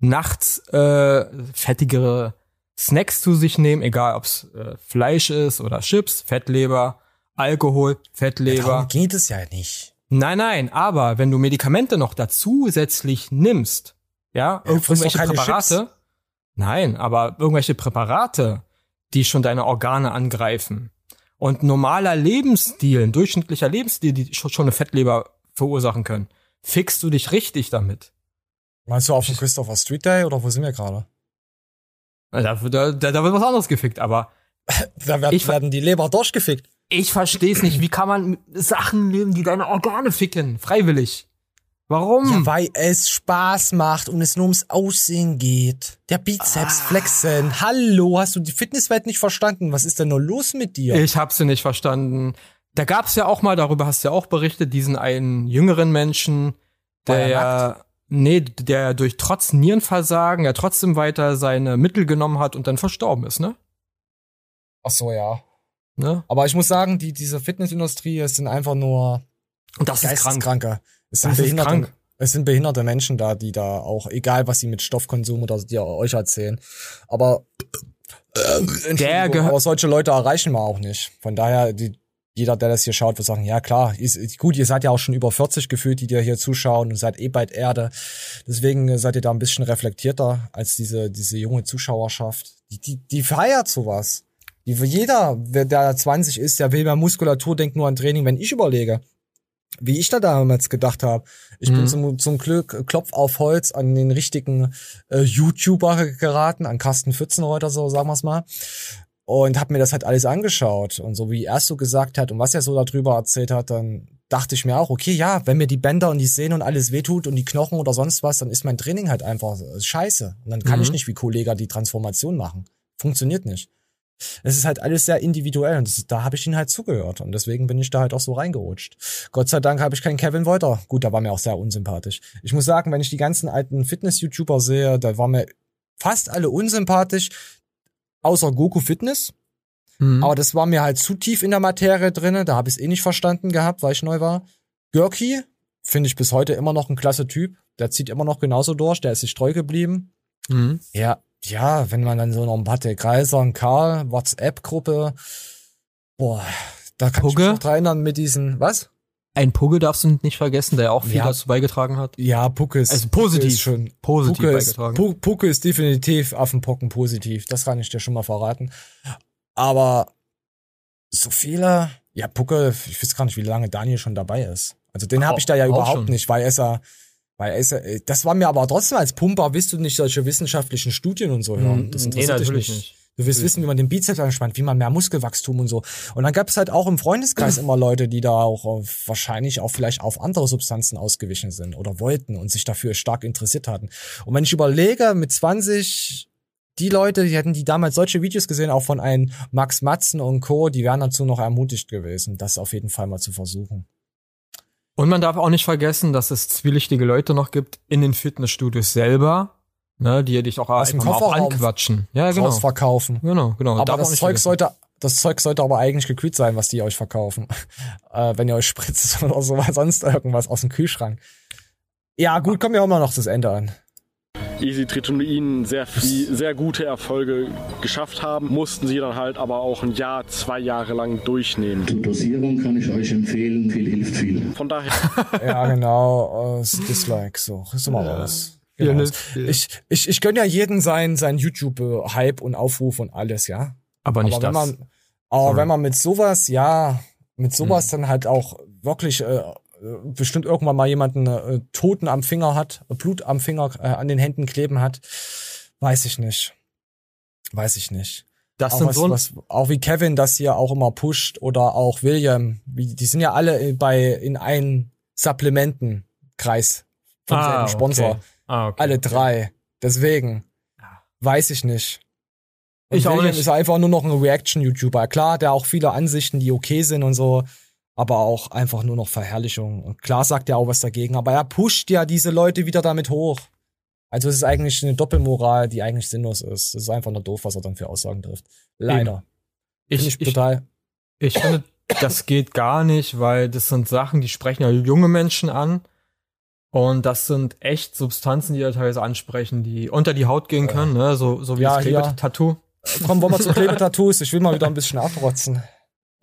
Speaker 2: Nachts äh, fettigere Snacks zu sich nehmen, egal ob es äh, Fleisch ist oder Chips, Fettleber, Alkohol, Fettleber.
Speaker 1: Darum geht es ja nicht.
Speaker 2: Nein, nein, aber wenn du Medikamente noch dazu zusätzlich nimmst, ja,
Speaker 1: Ja,
Speaker 2: irgendwelche Präparate, nein, aber irgendwelche Präparate, die schon deine Organe angreifen und normaler Lebensstil, ein durchschnittlicher Lebensstil, die schon eine Fettleber verursachen können, fixst du dich richtig damit.
Speaker 1: Meinst du auf dem Christopher Street Day oder wo sind wir gerade?
Speaker 2: Da, da, da, wird was anderes gefickt, aber [laughs]
Speaker 1: Da werden,
Speaker 2: Ich
Speaker 1: werden die Leber durchgefickt.
Speaker 2: Ich verstehe es nicht. Wie kann man Sachen nehmen, die deine Organe ficken, freiwillig? Warum?
Speaker 1: Ja, weil es Spaß macht und es nur ums Aussehen geht. Der Bizeps flexen. Hallo, hast du die Fitnesswelt nicht verstanden? Was ist denn nur los mit dir?
Speaker 2: Ich hab's sie nicht verstanden. Da gab's ja auch mal, darüber hast du ja auch berichtet, diesen einen jüngeren Menschen, der
Speaker 1: er
Speaker 2: ja, nee, der durch trotz Nierenversagen ja trotzdem weiter seine Mittel genommen hat und dann verstorben ist, ne?
Speaker 1: Ach so, ja.
Speaker 2: Ne?
Speaker 1: Aber ich muss sagen, die, diese Fitnessindustrie, es sind einfach nur
Speaker 2: Und das ist krank.
Speaker 1: Geisteskranke. Es sind
Speaker 2: Das ist
Speaker 1: behinderte,
Speaker 2: krank.
Speaker 1: es sind behinderte Menschen da, die da auch, egal was sie mit Stoffkonsum oder die euch erzählen. Aber, äh, Entschuldigung,
Speaker 2: gehör-
Speaker 1: aber solche Leute erreichen wir auch nicht. Von daher, die, jeder, der das hier schaut, wird sagen, ja klar, ist, gut, ihr seid ja auch schon über 40 gefühlt, die dir hier zuschauen und seid eh bald Erde. Deswegen äh, seid ihr da ein bisschen reflektierter als diese, diese junge Zuschauerschaft. Die, die, die feiert sowas. Die, jeder, wer der 20 ist, der will mehr Muskulatur, denkt nur an Training. Wenn ich überlege, wie ich da damals gedacht habe. Ich bin
Speaker 2: Mhm.
Speaker 1: zum, zum Glück Klopf auf Holz an den richtigen äh, YouTuber geraten, an Carsten Pfützenreuter, so sagen wir's mal. Und habe mir das halt alles angeschaut. Und so wie er es so gesagt hat und was er so darüber erzählt hat, dann dachte ich mir auch, okay, ja, wenn mir die Bänder und die Sehnen und alles wehtut und die Knochen oder sonst was, dann ist mein Training halt einfach äh, scheiße. Und dann kann
Speaker 2: Mhm.
Speaker 1: ich nicht wie Kollege die Transformation machen. Funktioniert nicht. Es ist halt alles sehr individuell und das, da habe ich ihn halt zugehört und deswegen bin ich da halt auch so reingerutscht. Gott sei Dank habe ich keinen Kevin Wolter. Gut, der war mir auch sehr unsympathisch. Ich muss sagen, wenn ich die ganzen alten Fitness-YouTuber sehe, da waren mir fast alle unsympathisch, außer Goku Fitness.
Speaker 2: Mhm.
Speaker 1: Aber das war mir halt zu tief in der Materie drinne. Da habe ich es eh nicht verstanden gehabt, weil ich neu war. Görki finde ich bis heute immer noch ein klasse Typ. Der zieht immer noch genauso durch. Der ist sich treu geblieben.
Speaker 2: Mhm.
Speaker 1: Ja, ja, wenn man dann so noch ein Patrick Kreiser, ein Karl, WhatsApp-Gruppe, boah, da kann ich
Speaker 2: Pugge?
Speaker 1: mich noch dran erinnern mit diesen, was?
Speaker 2: Ein Pugge darfst du nicht vergessen, der auch viel
Speaker 1: Ja.
Speaker 2: dazu beigetragen hat.
Speaker 1: Ja, Pucke ist,
Speaker 2: Also
Speaker 1: Pucke
Speaker 2: positiv.
Speaker 1: ist schon,
Speaker 2: Positiv
Speaker 1: Pucke ist,
Speaker 2: beigetragen.
Speaker 1: Pu- Pucke ist definitiv Affenpocken positiv, das kann ich dir schon mal verraten. Aber so viele, Ja, Pucke, ich weiß gar nicht, wie lange Daniel schon dabei ist. Also den habe ich da ja überhaupt
Speaker 2: schon.
Speaker 1: nicht, weil er ist ja, weil ja, äh, das war mir aber trotzdem als Pumper, willst du nicht solche wissenschaftlichen Studien und so hören?
Speaker 2: Mm,
Speaker 1: Das
Speaker 2: nee,
Speaker 1: interessiert dich
Speaker 2: natürlich
Speaker 1: nicht.
Speaker 2: nicht.
Speaker 1: Du willst wissen, wie man den Bizeps anspannt, wie man mehr Muskelwachstum und so. Und dann gab es halt auch im Freundeskreis immer Leute, die da auch auf, wahrscheinlich auch vielleicht auf andere Substanzen ausgewichen sind oder wollten und sich dafür stark interessiert hatten. Und wenn ich überlege, mit 20, die Leute, die hätten die damals solche Videos gesehen, auch von einem Max Matzen und Co., die wären dazu noch ermutigt gewesen, das auf jeden Fall mal zu versuchen.
Speaker 2: Und man darf auch nicht vergessen, dass es zwielichtige Leute noch gibt in den Fitnessstudios selber, ne, die dich auch
Speaker 1: Aus dem
Speaker 2: auch
Speaker 1: Kofferraum
Speaker 2: anquatschen. Ja, genau.
Speaker 1: Rausverkaufen.
Speaker 2: Genau, genau.
Speaker 1: Aber
Speaker 2: Darf
Speaker 1: das Zeug
Speaker 2: vergessen.
Speaker 1: sollte, das Zeug sollte aber eigentlich gekühlt sein, was die euch verkaufen. [laughs] äh, wenn ihr euch spritzt [laughs] oder so, sonst irgendwas aus dem Kühlschrank. Ja, gut, kommen wir auch mal noch das Ende an.
Speaker 18: Easy Tritonin sehr viel, sehr gute Erfolge geschafft haben, mussten sie dann halt aber auch ein Jahr, zwei Jahre lang durchnehmen.
Speaker 10: Die Dosierung kann ich euch empfehlen, viel hilft viel.
Speaker 18: Von daher. [laughs]
Speaker 1: ja, genau, das Dislike, so, ist mal
Speaker 2: Ja. Ja,
Speaker 1: Genau.
Speaker 2: ne,
Speaker 1: Ich, ich, ich gönn ja jeden sein, sein YouTube-Hype und Aufruf und alles, ja.
Speaker 2: Aber nicht
Speaker 1: aber wenn
Speaker 2: das.
Speaker 1: man, aber
Speaker 2: Sorry.
Speaker 1: wenn man mit sowas, ja, mit sowas dann halt auch wirklich äh, bestimmt irgendwann mal jemanden äh, Toten am Finger hat, Blut am Finger, äh, an den Händen kleben hat, weiß ich nicht. Weiß ich nicht.
Speaker 2: Das
Speaker 1: auch,
Speaker 2: sind
Speaker 1: was,
Speaker 2: so
Speaker 1: was, auch wie Kevin das hier auch immer pusht oder auch William, wie, die sind ja alle äh, bei in einen Supplementenkreis vom
Speaker 2: Ah,
Speaker 1: selben Sponsor.
Speaker 2: okay. Ah, okay,
Speaker 1: alle
Speaker 2: okay.
Speaker 1: drei. Deswegen weiß ich nicht. Und
Speaker 2: Ich auch
Speaker 1: William
Speaker 2: nicht.
Speaker 1: ist einfach nur noch ein Reaction-YouTuber. Klar, der auch viele Ansichten, die okay sind und so, aber auch einfach nur noch Verherrlichung. Und klar sagt er auch was dagegen, aber er pusht ja diese Leute wieder damit hoch. Also es ist eigentlich eine Doppelmoral, die eigentlich sinnlos ist. Es ist einfach nur doof, was er dann für Aussagen trifft. Leider.
Speaker 2: Ich,
Speaker 1: Finde
Speaker 2: ich,
Speaker 1: ich total.
Speaker 2: Ich finde, das geht gar nicht, weil das sind Sachen, die sprechen ja junge Menschen an. Und das sind echt Substanzen, die ja teilweise ansprechen, die unter die Haut gehen können, ne? so, so wie
Speaker 1: Ja,
Speaker 2: das. Klebetattoo.
Speaker 1: Komm, wollen wir zu [laughs] Klebetattoos? Ich will mal wieder ein bisschen abrotzen.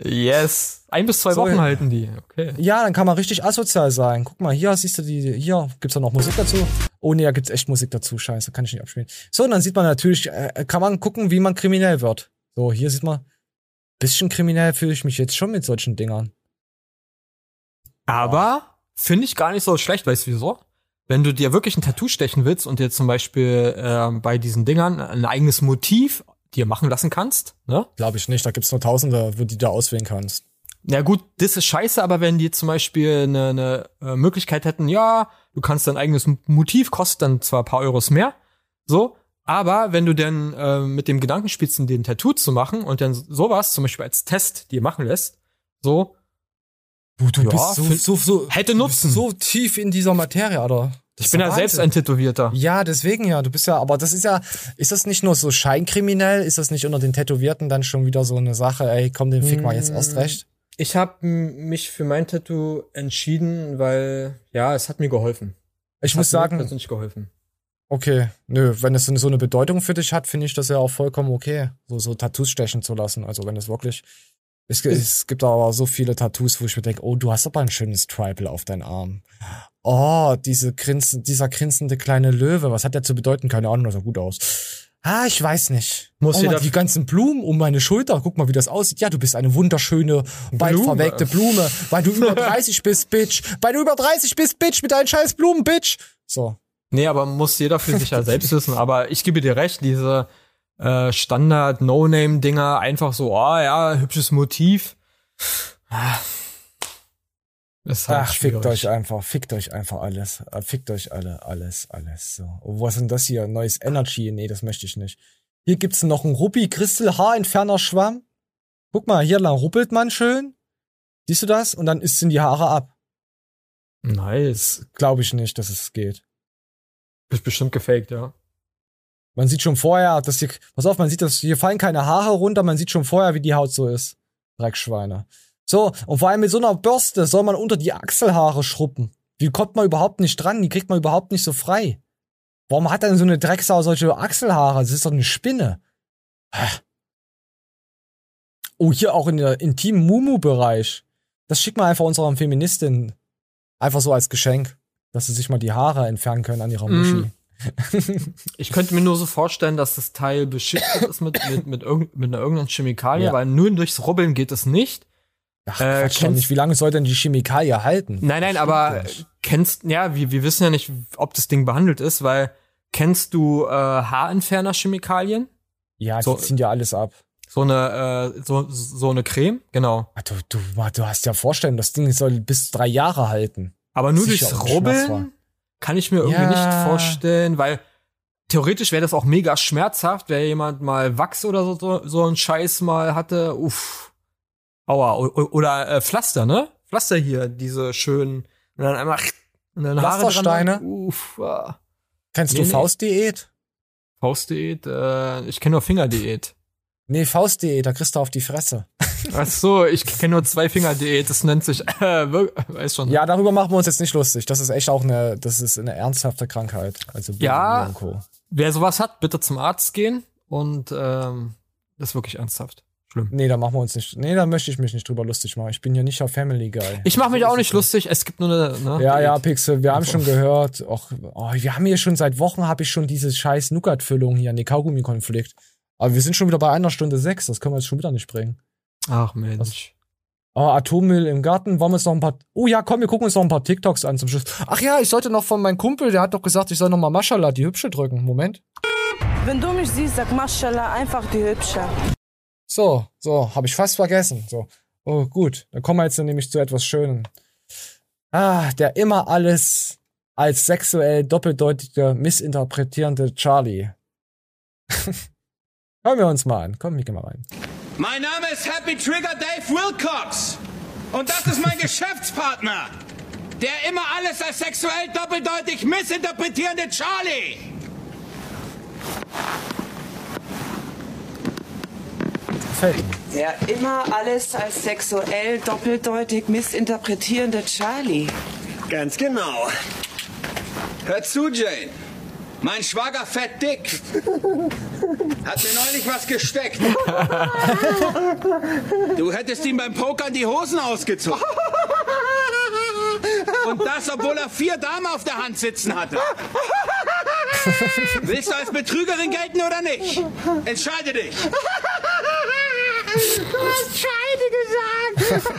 Speaker 2: Yes. Ein bis zwei
Speaker 1: So,
Speaker 2: Wochen
Speaker 1: ja.
Speaker 2: halten die. Okay.
Speaker 1: Ja, dann kann man richtig asozial sein. Guck mal, hier siehst du die, hier gibt's da noch Musik dazu. Oh nee, da gibt's echt Musik dazu. Scheiße, kann ich nicht abspielen. So, und dann sieht man natürlich, äh, kann man gucken, wie man kriminell wird. So, hier sieht man, bisschen kriminell fühle ich mich jetzt schon mit solchen Dingern.
Speaker 2: Aber finde ich gar nicht so schlecht, weißt du wieso? Wenn du dir wirklich ein Tattoo stechen willst und dir zum Beispiel ähm, bei diesen Dingern ein eigenes Motiv dir machen lassen kannst, ne?
Speaker 1: Glaube ich nicht, da gibt's nur Tausende, wo die du auswählen kannst.
Speaker 2: Ja gut, das ist scheiße, aber wenn die zum Beispiel eine, eine äh, Möglichkeit hätten, ja, du kannst dein eigenes Motiv, kostet dann zwar ein paar Euros mehr, so, aber wenn du dann äh, mit dem Gedanken spielst, den Tattoo zu machen und dann sowas zum Beispiel als Test dir machen lässt, so,
Speaker 1: Du, du
Speaker 2: Ja,
Speaker 1: bist so, so, so,
Speaker 2: hätte Nutzen.
Speaker 1: so tief in dieser Materie, oder?
Speaker 2: Ich bin ja
Speaker 1: der
Speaker 2: selbst
Speaker 1: Wahnsinn.
Speaker 2: ein Tätowierter.
Speaker 1: Ja, deswegen ja. Du bist ja, aber das ist ja, ist das nicht nur so scheinkriminell? Ist das nicht unter den Tätowierten dann schon wieder so eine Sache, ey, komm, den fick mal jetzt erst recht?
Speaker 2: Ich habe mich für mein Tattoo entschieden, weil, ja, es hat mir geholfen.
Speaker 1: Ich
Speaker 2: Es
Speaker 1: muss
Speaker 2: hat mir
Speaker 1: sagen,
Speaker 2: persönlich geholfen.
Speaker 1: Okay, nö, wenn es so eine Bedeutung für dich hat, finde ich das ja auch vollkommen okay, so, so Tattoos stechen zu lassen. Also wenn es wirklich. Es, es gibt aber so viele Tattoos, wo ich mir denke, oh, du hast aber ein schönes Tribal auf deinen Arm. Oh, diese grinsen, dieser grinsende kleine Löwe, was hat der zu bedeuten? Keine Ahnung, das sah gut aus. Ah, ich weiß nicht.
Speaker 2: Muss
Speaker 1: oh,
Speaker 2: jeder-
Speaker 1: mal, die ganzen Blumen um meine Schulter, guck mal, wie das aussieht. Ja, du bist eine wunderschöne, weit
Speaker 2: Blume.
Speaker 1: verwelkte Blume, weil du über [laughs] 30 bist, Bitch. Weil du über 30 bist, Bitch, mit deinen scheiß Blumen, Bitch. So.
Speaker 2: Nee, aber muss jeder für sich ja selbst wissen. Aber ich gebe dir recht, diese äh, Standard-No-Name-Dinger, einfach so, ah ja, hübsches Motiv. Halt
Speaker 1: Ach, fickt
Speaker 2: schwierig.
Speaker 1: euch einfach, fickt euch einfach alles. Äh, Fickt euch alle, alles, alles. So. Oh, was ist denn das hier? Neues Energy? Nee, das möchte ich nicht. Hier gibt's noch einen Ruby Crystal Haarentferner Schwamm. Guck mal, hier lang ruppelt man schön. Siehst du das? Und dann ist sind die Haare ab.
Speaker 2: Nice.
Speaker 1: Glaube ich nicht, dass es geht.
Speaker 2: Ist bestimmt gefaked, ja.
Speaker 1: Man sieht schon vorher, dass hier, pass auf, man sieht, dass hier fallen keine Haare runter, man sieht schon vorher, wie die Haut so ist. Dreckschweine. So, und vor allem mit so einer Bürste soll man unter die Achselhaare schruppen. Wie kommt man überhaupt nicht dran? Die kriegt man überhaupt nicht so frei. Warum hat denn so eine Drecksau solche Achselhaare? Das ist doch eine Spinne. Oh, hier auch in der intimen Mumu-Bereich. Das schickt man einfach unserer Feministin. Einfach so als Geschenk. Dass sie sich mal die Haare entfernen können an ihrer Muschi.
Speaker 2: Mm. [laughs] Ich könnte mir nur so vorstellen, dass das Teil beschichtet ist mit, mit, mit, irgend, mit einer irgendeiner Chemikalie,
Speaker 1: Ja.
Speaker 2: weil nur durchs Rubbeln geht es nicht.
Speaker 1: Ach,
Speaker 2: Äh,
Speaker 1: doch
Speaker 2: kennst-
Speaker 1: nicht. Wie lange soll denn die Chemikalie halten?
Speaker 2: Nein, nein, aber kennst, ja, wir, wir wissen ja nicht, ob das Ding behandelt ist, weil kennst du äh, Haarentferner-Chemikalien?
Speaker 1: Ja, die
Speaker 2: So-
Speaker 1: ziehen ja alles ab.
Speaker 2: So eine, äh, so, so eine Creme, genau.
Speaker 1: Ah, Du, du, du hast ja vorstellen, das Ding soll bis drei Jahre halten.
Speaker 2: Aber nur
Speaker 1: Sicher,
Speaker 2: durchs. Rubbeln kann ich mir irgendwie
Speaker 1: Ja.
Speaker 2: nicht vorstellen, weil theoretisch wäre das auch mega schmerzhaft, wenn jemand mal Wachs oder so, so, so einen Scheiß mal hatte. Uff. Aua. Oder äh, Pflaster, ne? Pflaster hier, diese schönen. Und dann einmal. Und dann Haare
Speaker 1: Pflastersteine?
Speaker 2: dran. Uff. Ah.
Speaker 1: Kennst
Speaker 2: Nee,
Speaker 1: du
Speaker 2: nee.
Speaker 1: Faustdiät?
Speaker 2: Faustdiät? Äh, ich kenne nur Fingerdiät.
Speaker 1: Nee, Faustdiät, da kriegst du auf die Fresse.
Speaker 2: Ach so, ich kenne nur zwei Fingerdiät. Das nennt sich. [laughs] Äh, weiß schon.
Speaker 1: Ja, darüber machen wir uns jetzt nicht lustig. Das ist echt auch eine, das ist eine ernsthafte Krankheit. Also
Speaker 2: Ja. Wer sowas hat, bitte zum Arzt gehen. Und ähm, das ist wirklich ernsthaft. Schlimm.
Speaker 1: Nee, da machen wir uns nicht. Nee, da möchte ich mich nicht drüber lustig machen. Ich bin hier nicht auf Family Guy.
Speaker 2: Ich mache mich auch nicht lustig. Es gibt nur eine. Ne,
Speaker 1: Ja, ja. Pixel, wir haben schon gehört. Och, oh, wir haben hier schon seit Wochen habe ich schon diese scheiß Nougat-Füllung hier, nee, Kaugummi-Konflikt. Aber wir sind schon wieder bei einer Stunde sechs, das können wir jetzt schon wieder nicht bringen.
Speaker 2: Ach Mensch.
Speaker 1: Oh, Atommüll im Garten, wollen wir uns noch ein paar. Oh ja, komm, wir gucken uns noch ein paar TikToks an zum Schluss. Ach ja, ich sollte noch von meinem Kumpel, der hat doch gesagt, ich soll noch mal Maschallah, die hübsche drücken. Moment.
Speaker 19: Wenn du mich siehst, sag Maschallah, einfach die Hübsche.
Speaker 1: So, so, habe ich fast vergessen. So. Oh, gut. Dann kommen wir jetzt nämlich zu etwas Schönem. Ah, der immer alles als sexuell doppeldeutige, missinterpretierende Charlie. [laughs] Hören wir uns mal an. Komm, Mika mal rein.
Speaker 20: Mein Name ist Happy Trigger Dave Wilcox. Und das ist mein [laughs] Geschäftspartner. Der immer alles als sexuell doppeldeutig missinterpretierende Charlie.
Speaker 1: Gefällt mir.
Speaker 19: Der immer alles als sexuell doppeldeutig missinterpretierende Charlie.
Speaker 20: Ganz genau. Hör zu, Jane. Mein Schwager Fett Dick hat mir neulich was gesteckt. Du hättest ihm beim Pokern die Hosen ausgezogen. Und das, obwohl er vier Damen auf der Hand sitzen hatte. Willst du als Betrügerin gelten oder nicht? Entscheide dich.
Speaker 5: Du hast Scheide gesagt. [laughs]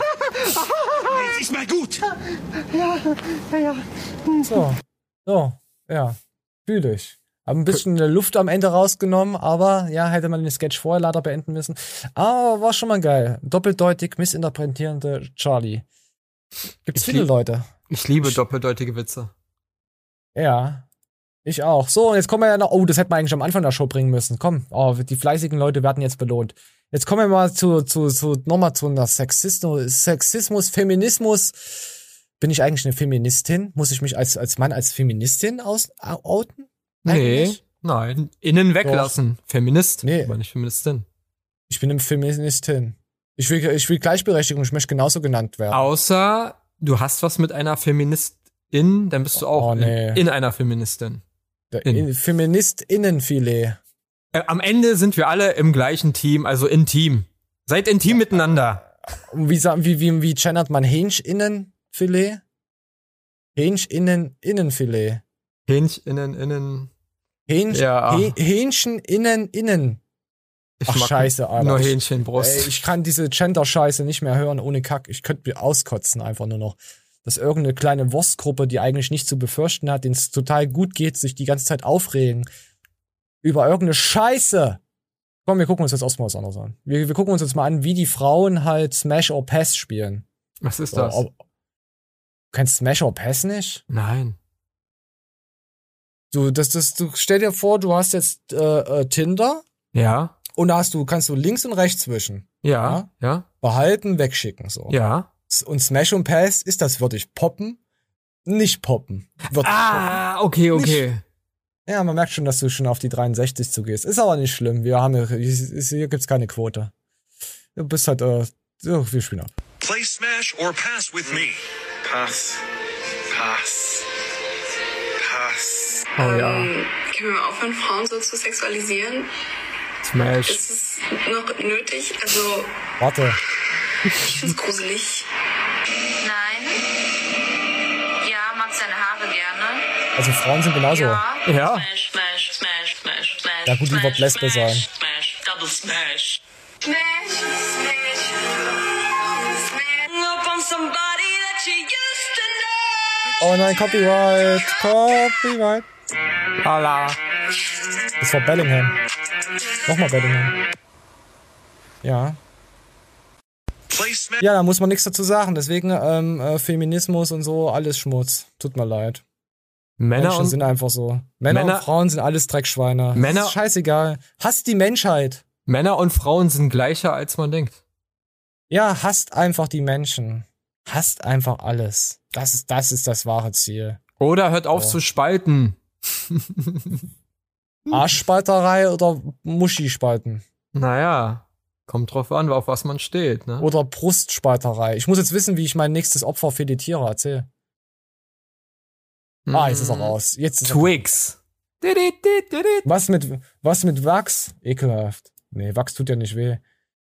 Speaker 20: Jetzt ist mal gut.
Speaker 5: Ja, ja, ja.
Speaker 1: So. So, ja. Fühl dich. Hab ein bisschen Luft am Ende rausgenommen, aber ja, hätte man den Sketch vorher leider beenden müssen. Aber war schon mal geil. Doppeldeutig missinterpretierende Charlie. Gibt's
Speaker 2: Ich
Speaker 1: viele
Speaker 2: lieb-
Speaker 1: Leute.
Speaker 2: Ich liebe doppeldeutige Witze.
Speaker 1: Ja. Ich auch. So, und jetzt kommen wir ja noch. Oh, das hätten wir eigentlich am Anfang der Show bringen müssen. Komm, oh, die fleißigen Leute werden jetzt belohnt. Jetzt kommen wir mal zu, zu, zu nochmal zu einer Sexismus, Sexismus, Feminismus. Bin ich eigentlich eine Feministin? Muss ich mich als, als Mann als Feministin aus, au- outen?
Speaker 2: Nee,
Speaker 1: Eigentlich?
Speaker 2: nein. Innen weglassen. Feminist,
Speaker 1: Nee.
Speaker 2: aber nicht Feministin.
Speaker 1: Ich bin eine Feministin. Ich will, ich will Gleichberechtigung, ich möchte genauso genannt werden.
Speaker 2: Außer du hast was mit einer Feministin, dann bist du auch
Speaker 1: Oh, nee.
Speaker 2: in, in einer Feministin. In
Speaker 1: Feministinnenfilet.
Speaker 2: Äh, am Ende sind wir alle im gleichen Team, also intim. Seid intim miteinander.
Speaker 1: Und Wie, wie, wie, wie gendert man Hähncheninnenfilet? Hähncheninnen-Innenfilet.
Speaker 2: Hähnchen, innen, innen.
Speaker 1: Hähnch,
Speaker 2: Ja.
Speaker 1: Häh- Hähnchen innen innen.
Speaker 2: Ich
Speaker 1: Ach scheiße, Alter.
Speaker 2: Nur
Speaker 1: Ich-
Speaker 2: Hähnchenbrust.
Speaker 1: Ey, ich kann diese Gender-Scheiße nicht mehr hören ohne Kack. Ich könnte mir auskotzen einfach nur noch. Dass irgendeine kleine Wurstgruppe, die eigentlich nicht zu befürchten hat, denen es total gut geht, sich die ganze Zeit aufregen. Über irgendeine Scheiße. Komm, wir gucken uns jetzt erstmal was anderes an. Wir, wir gucken uns jetzt mal an, wie die Frauen halt Smash or Pass spielen.
Speaker 2: Was ist das?
Speaker 1: ob- Du kennst Smash or Pass nicht?
Speaker 2: Nein.
Speaker 1: Du, das, das, du stell dir vor, du hast jetzt äh, äh, Tinder
Speaker 2: Ja,
Speaker 1: und da hast du, kannst du links und rechts wischen.
Speaker 2: ja, ja,
Speaker 1: Behalten, wegschicken, so.
Speaker 2: ja.
Speaker 1: Und Smash und Pass ist das wirklich poppen? Nicht poppen. Wirklich
Speaker 2: Ah, okay, okay.
Speaker 1: poppen. Ja, man merkt schon, dass du schon auf die 63 zugehst. Ist aber nicht schlimm. Wir haben hier, hier gibt's keine Quote. Du bist halt, äh, so, wir spielen ab.
Speaker 21: Play Smash or Pass with me. Pass. Pass. Pass.
Speaker 2: Oh ja.
Speaker 22: Ähm, können wir aufhören, Frauen so zu sexualisieren?
Speaker 2: Smash.
Speaker 22: Ist es noch nötig? Also,
Speaker 1: Warte.
Speaker 22: ich finde es gruselig.
Speaker 23: Nein. Ja, magst deine Haare gerne?
Speaker 1: Also Frauen sind genauso.
Speaker 2: Ja.
Speaker 23: Smash, smash, smash, smash, smash.
Speaker 1: Ja gut, die wird Lesbe sein.
Speaker 23: Smash, double smash.
Speaker 22: Smash, smash, smash.
Speaker 1: Oh nein, Copyright. Copyright.
Speaker 2: Lala.
Speaker 1: Das war Bellingham. Nochmal Bellingham. Ja. Ja, da muss man nichts dazu sagen. Deswegen ähm, äh, Feminismus und so, alles Schmutz. Tut mir leid.
Speaker 2: Männer
Speaker 1: Menschen
Speaker 2: und
Speaker 1: sind einfach so. Männer,
Speaker 2: Männer-
Speaker 1: und Frauen sind alles Dreckschweine.
Speaker 2: Männer-
Speaker 1: Das ist scheißegal. Hasst die Menschheit.
Speaker 2: Männer und Frauen sind gleicher, als man denkt.
Speaker 1: Ja, hasst einfach die Menschen. Hasst einfach alles. Das ist, das ist das wahre Ziel.
Speaker 2: Oder hört auf
Speaker 1: Oh.
Speaker 2: zu spalten. [laughs]
Speaker 1: Arschspalterei oder Muschispalten.
Speaker 2: Naja, kommt drauf an, auf was man steht. Ne?
Speaker 1: Oder Brustspalterei. Ich muss jetzt wissen, wie ich mein nächstes Opfer filetiere. Erzähl. Ah, jetzt ist er raus. Jetzt ist er-
Speaker 2: Twix.
Speaker 1: Was mit, was mit Wachs? Ekelhaft. Nee, Wachs tut ja nicht weh.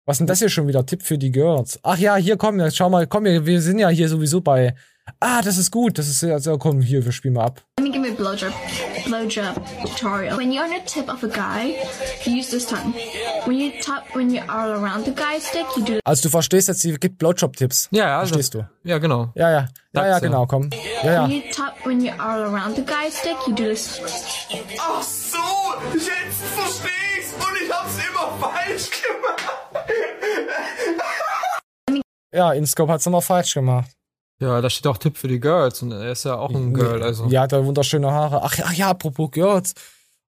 Speaker 1: Was denn das hier schon wieder? Tipp für die Girls. Ach ja, hier komm, jetzt schau mal, komm, wir, wir sind ja hier sowieso bei. Ah, das ist gut. Das ist ja, so, komm, hier, wir spielen mal ab.
Speaker 24: Let me give you a blowjob, blowjob tutorial. When you're on the tip of a guy, you use this tongue. When you top, when you're all around the guy's dick, you do.
Speaker 1: Also du verstehst jetzt, sie gibt Blowjob-Tipps.
Speaker 2: Ja, ja.
Speaker 1: Verstehst
Speaker 2: das,
Speaker 1: du?
Speaker 2: Ja, genau.
Speaker 1: Ja, ja. Ja, ja,
Speaker 2: ja.
Speaker 1: genau, komm. Ja,
Speaker 24: When
Speaker 1: ja.
Speaker 24: you top, when you're all around the guy's dick, you do this.
Speaker 21: Ach so, jetzt versteh ich's und ich hab's immer falsch gemacht.
Speaker 1: Ja, Inscope hat's immer falsch gemacht.
Speaker 2: Ja, da steht auch Tipp für die Girls und er ist ja auch ein Girl, also.
Speaker 1: Ja, hat er wunderschöne Haare. Ach, ja, ja, apropos Girls.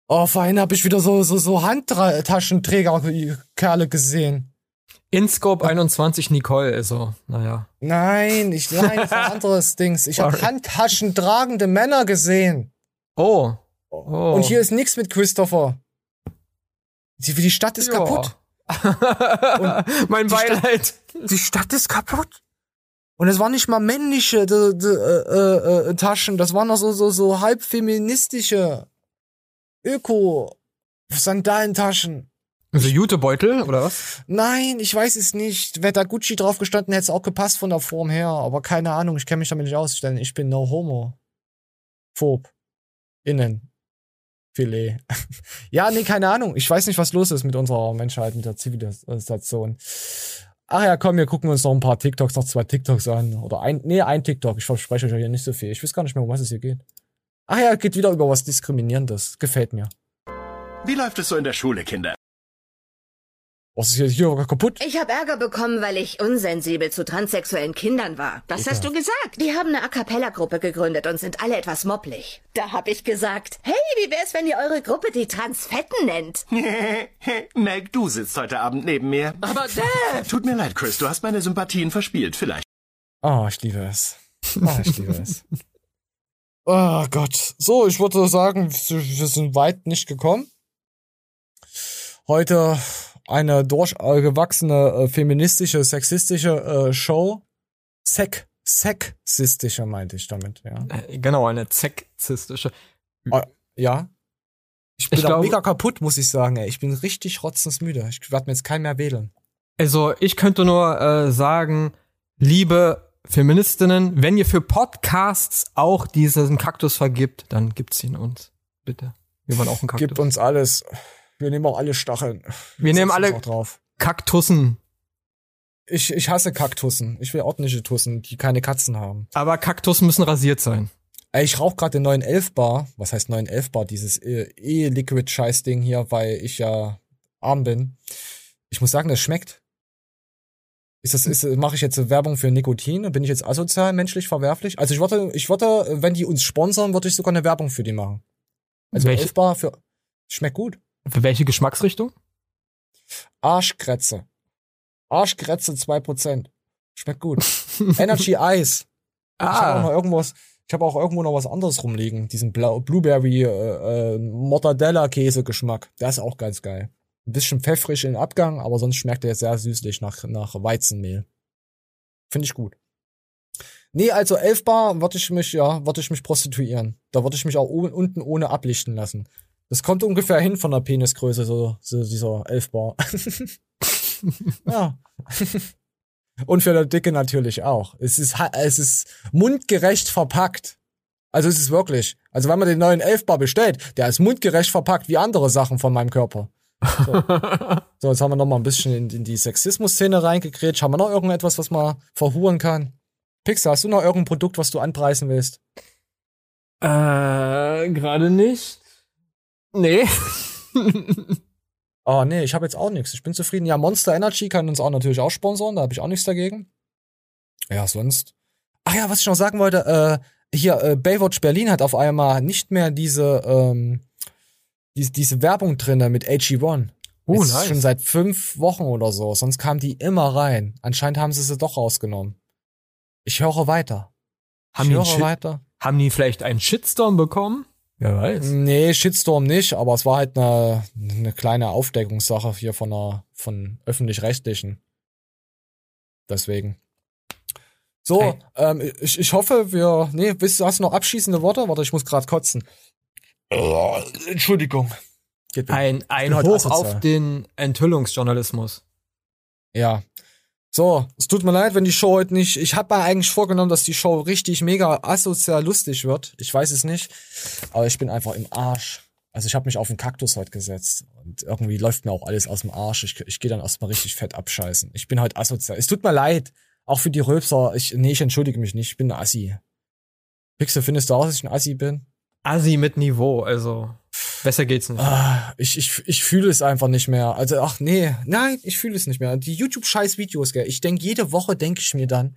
Speaker 1: Oh, vorhin habe ich wieder so, so, so Handtaschenträger-Kerle gesehen.
Speaker 2: Inscope 21 Nicole, also, naja.
Speaker 1: Nein, ich, nein, das war ein [laughs] anderes Dings. Ich habe. Handtaschentragende Männer gesehen.
Speaker 2: Oh. oh.
Speaker 1: Und hier ist nichts mit Christopher. Die, die Stadt ist
Speaker 2: Ja.
Speaker 1: kaputt. [laughs]
Speaker 2: mein
Speaker 1: die
Speaker 2: Beileid.
Speaker 1: Stadt, die Stadt ist kaputt. Und es waren nicht mal männliche de, de, äh, äh, Taschen, das waren noch so, so, so halb feministische Öko-Sandalentaschen.
Speaker 2: Also Jutebeutel, oder was?
Speaker 1: Nein, ich weiß es nicht. Wäre da Gucci drauf gestanden, hätte es auch gepasst von der Form her. Aber keine Ahnung, ich kenne mich damit nicht aus. Denn ich bin no homo. Phob. Innen. Filet. [laughs] ja, nee, keine Ahnung. Ich weiß nicht, was los ist mit unserer Menschheit, mit der Zivilisation. Ach ja, komm, wir gucken uns noch ein paar TikToks, noch zwei TikToks an. Oder ein, nee, ein TikTok. Ich verspreche euch ja nicht so viel. Ich weiß gar nicht mehr, um was es hier geht. Ach ja, geht wieder über was Diskriminierendes. Gefällt mir.
Speaker 25: Wie läuft es so in der Schule, Kinder?
Speaker 1: Was ist hier, hier kaputt?
Speaker 26: Ich habe Ärger bekommen, weil ich unsensibel zu transsexuellen Kindern war.
Speaker 19: Was hast du gesagt?
Speaker 26: Die haben eine A cappella-Gruppe gegründet und sind alle etwas mopplig. Da habe ich gesagt, hey, wie wär's, wenn ihr eure Gruppe die Transfetten nennt? [laughs]
Speaker 25: Meg, du sitzt heute Abend neben mir.
Speaker 26: Aber Dad! [laughs]
Speaker 25: Tut mir leid, Chris, du hast meine Sympathien verspielt, vielleicht.
Speaker 1: Oh, ich liebe es. Oh, ich liebe es. Oh [laughs] Gott. So, ich würde sagen, wir sind weit nicht gekommen. Heute eine durchgewachsene äh, feministische, sexistische äh, Show. Sek, sexistische meinte ich damit, ja.
Speaker 2: Äh, Genau, eine sexistische.
Speaker 1: Oh, ja. Ich bin
Speaker 2: Ich
Speaker 1: auch
Speaker 2: glaube-
Speaker 1: mega kaputt, muss ich sagen, ey. Ich bin richtig rotzensmüde. Ich werde mir jetzt keinen mehr wählen.
Speaker 2: Also, ich könnte nur äh, sagen, liebe Feministinnen, wenn ihr für Podcasts auch diesen Kaktus vergibt, dann gibt's ihn uns. Bitte. Wir wollen auch einen Kaktus.
Speaker 1: Gib uns alles. Wir nehmen auch alle Stacheln.
Speaker 2: Wir nehmen
Speaker 1: Setzen uns
Speaker 2: alle. Kaktussen.
Speaker 1: Ich, ich hasse Kaktussen. Ich will ordentliche Tussen, die keine Katzen haben.
Speaker 2: Aber Kaktus müssen rasiert sein.
Speaker 1: Ey, ich rauche gerade den 911 Bar. Was heißt 911 Bar? Dieses äh, E-Liquid-Scheiß-Ding hier, weil ich ja arm bin. Ich muss sagen, das schmeckt. Ist das, ist, mache ich jetzt Werbung für Nikotin? Bin ich jetzt asozial, menschlich verwerflich? Also ich würde, ich würde, wenn die uns sponsern, würde ich sogar eine Werbung für die machen. Also
Speaker 2: Welche?
Speaker 1: 11 Bar für, schmeckt gut.
Speaker 2: Für welche Geschmacksrichtung?
Speaker 1: Arschkretze. Arschkretze 2%. Schmeckt gut. [laughs] Energy Ice. Ich habe
Speaker 2: Ah.
Speaker 1: auch noch irgendwas, ich habe auch irgendwo noch was anderes rumliegen. Diesen Blau Blueberry äh, äh, Mortadella Käse Geschmack. Der ist auch ganz geil. Ein bisschen pfeffrig im Abgang, aber sonst schmeckt er sehr süßlich nach nach Weizenmehl. Finde ich gut. Nee, also 11 Bar würde ich mich, ja, würde ich mich prostituieren. Da würde ich mich auch oben, unten ohne ablichten lassen. Das kommt ungefähr hin von der Penisgröße, so, so dieser 11 Bar. [laughs] ja. Und für der Dicke natürlich auch. Es ist, es ist mundgerecht verpackt. Also es ist wirklich. Also wenn man den neuen 11 Bar bestellt, der ist mundgerecht verpackt wie andere Sachen von meinem Körper. So, [laughs] so jetzt haben wir noch mal ein bisschen in, in die Sexismus-Szene reingekrätscht. Haben wir noch irgendetwas, was man verhuren kann? Pixar, hast du noch irgendein Produkt, was du anpreisen willst?
Speaker 2: Äh, gerade nicht. Nee.
Speaker 1: oh, [laughs] nee, ich habe jetzt auch nichts. Ich bin zufrieden. Ja, Monster Energy kann uns auch natürlich auch sponsoren, da habe ich auch nichts dagegen. Ja, sonst. Ach ja, was ich noch sagen wollte, äh, hier, äh, Baywatch Berlin hat auf einmal nicht mehr diese, ähm, diese, diese Werbung drinne mit AG1.
Speaker 2: Oh,
Speaker 1: Jetzt
Speaker 2: nice.
Speaker 1: Schon seit fünf Wochen oder so. Sonst kam die immer rein. Anscheinend haben sie sie doch rausgenommen. Ich höre weiter.
Speaker 2: Haben
Speaker 1: ich höre weiter.
Speaker 2: haben die vielleicht einen Shitstorm bekommen? Wer weiß.
Speaker 1: Nee, Shitstorm nicht, aber es war halt eine, eine kleine Aufdeckungssache hier von einer, von öffentlich-rechtlichen. Deswegen. So,
Speaker 2: Hey.
Speaker 1: ähm, ich, ich hoffe, wir. Nee, willst, du- hast du noch abschließende Worte? Warte, ich muss gerade kotzen. Oh, Entschuldigung. Geht.
Speaker 2: Ein, ein Hoch auf den Enthüllungsjournalismus.
Speaker 1: Ja. So, es tut mir leid, wenn die Show heute nicht. Ich habe mir eigentlich vorgenommen, dass die Show richtig mega asozial lustig wird. Ich weiß es nicht. Aber ich bin einfach im Arsch. Also ich habe mich auf den Kaktus heute gesetzt. Und irgendwie läuft mir auch alles aus dem Arsch. Ich, ich gehe dann erstmal richtig fett abscheißen. Ich bin heute asozial. Es tut mir leid. Auch für die Röpser. Ich, nee, ich entschuldige mich nicht. Ich bin ein Assi. Pixel, findest du auch, dass ich ein Assi bin?
Speaker 2: Assi mit Niveau, also besser geht's nicht.
Speaker 1: Ah, ich, ich, ich fühle es einfach nicht mehr. Also, ach nee, nein, ich fühle es nicht mehr. Die YouTube-Scheiß-Videos, gell. Ich denke, jede Woche denke ich mir dann,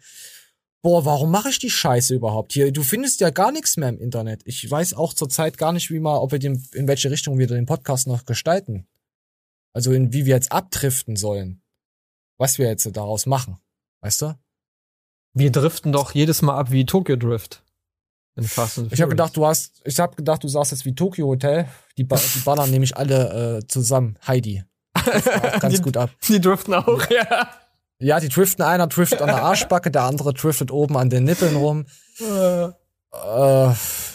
Speaker 1: boah, warum mache ich die Scheiße überhaupt hier? Du findest ja gar nichts mehr im Internet. Ich weiß auch zurzeit gar nicht, wie mal, ob wir den, in welche Richtung wir den Podcast noch gestalten. Also, in, wie wir jetzt abdriften sollen. Was wir jetzt daraus machen. Weißt du?
Speaker 2: Wir driften doch jedes Mal ab wie Tokyo Drift. In Fast and
Speaker 1: Ich habe
Speaker 2: Furious.
Speaker 1: gedacht, du hast, ich habe gedacht, du sagst jetzt wie Tokyo Hotel. Die, ba die ballern [laughs] nämlich alle äh, zusammen. Heidi. Ganz
Speaker 2: Die-
Speaker 1: gut ab.
Speaker 2: Die driften auch, ja.
Speaker 1: Ja, die driften. Einer driftet an der [laughs] Arschbacke, der andere driftet oben an den Nippeln rum. Äh,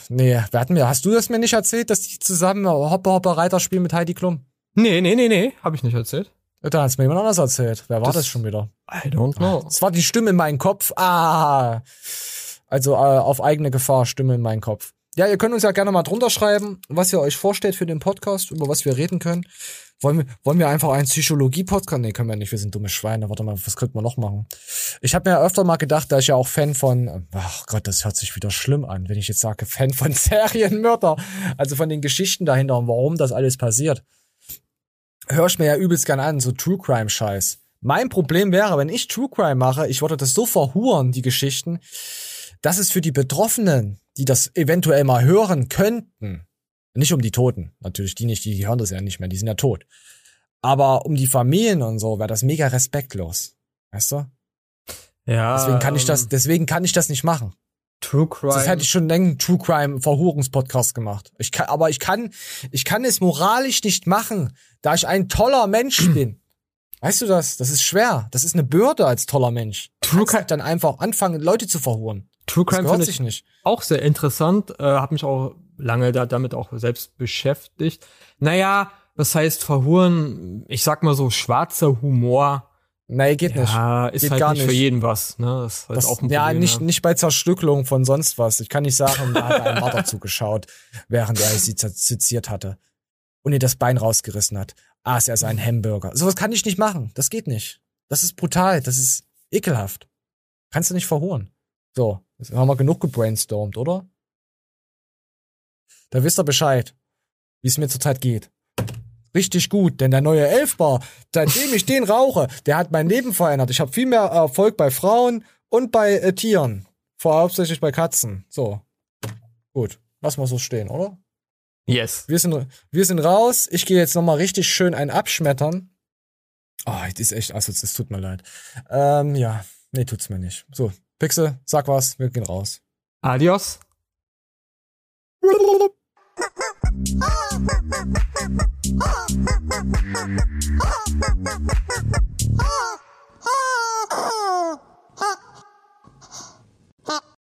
Speaker 1: nee, wer hat mir, hast du das mir nicht erzählt, dass die zusammen Hopper Hopper Reiter spielen mit Heidi Klum?
Speaker 2: Nee, nee, nee, nee, habe ich nicht erzählt.
Speaker 1: Da hat's mir jemand anders erzählt. Wer war das,
Speaker 2: Das-
Speaker 1: schon wieder?
Speaker 2: I don't know.
Speaker 1: Es war die Stimme in meinem Kopf. Ah. Also äh, auf eigene Gefahr, Stimme in meinem Kopf. Ja, ihr könnt uns ja gerne mal drunter schreiben, was ihr euch vorstellt für den Podcast, über was wir reden können. Wollen wir, wollen wir einfach einen Psychologie-Podcast? Nee, können wir nicht, wir sind dumme Schweine. Warte mal, was könnte man noch machen? Ich habe mir ja öfter mal gedacht, da ich ja auch Fan von, ach Gott, das hört sich wieder schlimm an, wenn ich jetzt sage, Fan von [laughs] Serienmörder, also von den Geschichten dahinter und warum das alles passiert. Hör ich mir ja übelst gern an, so True Crime Scheiß. Mein Problem wäre, wenn ich True Crime mache, ich würde das so verhuren, die Geschichten, dass es für die Betroffenen, die das eventuell mal hören könnten, nicht um die Toten, natürlich die nicht, die, hören das ja nicht mehr, die sind ja tot. Aber um die Familien und so wäre das mega respektlos. Weißt du?
Speaker 2: Ja.
Speaker 1: Deswegen kann ich
Speaker 2: ähm,
Speaker 1: das, deswegen kann ich das nicht machen.
Speaker 2: True Crime.
Speaker 1: Das hätte ich schon längst True Crime Verhurungspodcast gemacht. Ich kann, aber ich kann, ich kann es moralisch nicht machen, da ich ein toller Mensch [clears throat] bin. Weißt du das? Das ist schwer. Das ist eine Bürde als toller Mensch. True Crime dann einfach anfangen, Leute zu verhuren.
Speaker 2: True Crime finde ich
Speaker 1: nicht.
Speaker 2: auch sehr interessant. Äh, habe mich auch lange da, damit auch selbst beschäftigt. Naja, das heißt verhuren, ich sag mal so, schwarzer Humor.
Speaker 1: Nee, geht nicht.
Speaker 2: Ja, ist
Speaker 1: Geht
Speaker 2: halt
Speaker 1: gar
Speaker 2: nicht, für
Speaker 1: nicht.
Speaker 2: jeden was. Ne? Das ist halt
Speaker 1: Das,
Speaker 2: auch ein
Speaker 1: ja,
Speaker 2: Problem,
Speaker 1: nicht,
Speaker 2: ja.
Speaker 1: nicht bei Zerstückelung von sonst was. Ich kann nicht sagen, da hat ein Marder [laughs] zugeschaut, während er sie seziert hatte. Und ihr das Bein rausgerissen hat. Aß er seinen Hamburger. Sowas kann ich nicht machen. Das geht nicht. Das ist brutal. Das ist ekelhaft. Kannst du nicht verhoren. So, jetzt haben wir genug gebrainstormt, oder? Da wisst ihr Bescheid, wie es mir zurzeit geht. Richtig gut, denn der neue Elfbar, seitdem ich den rauche, der hat mein Leben verändert. Ich habe viel mehr Erfolg bei Frauen und bei äh, Tieren. Vor hauptsächlich bei Katzen. So. Gut. Lass mal so stehen, oder?
Speaker 2: Yes.
Speaker 1: Wir sind, wir sind raus. Ich gehe jetzt nochmal richtig schön ein abschmettern. Oh, das ist echt, also es tut mir leid. Ähm, ja. Nee, tut's mir nicht. So, Pixel, sag was, wir gehen raus.
Speaker 2: Adios. [laughs]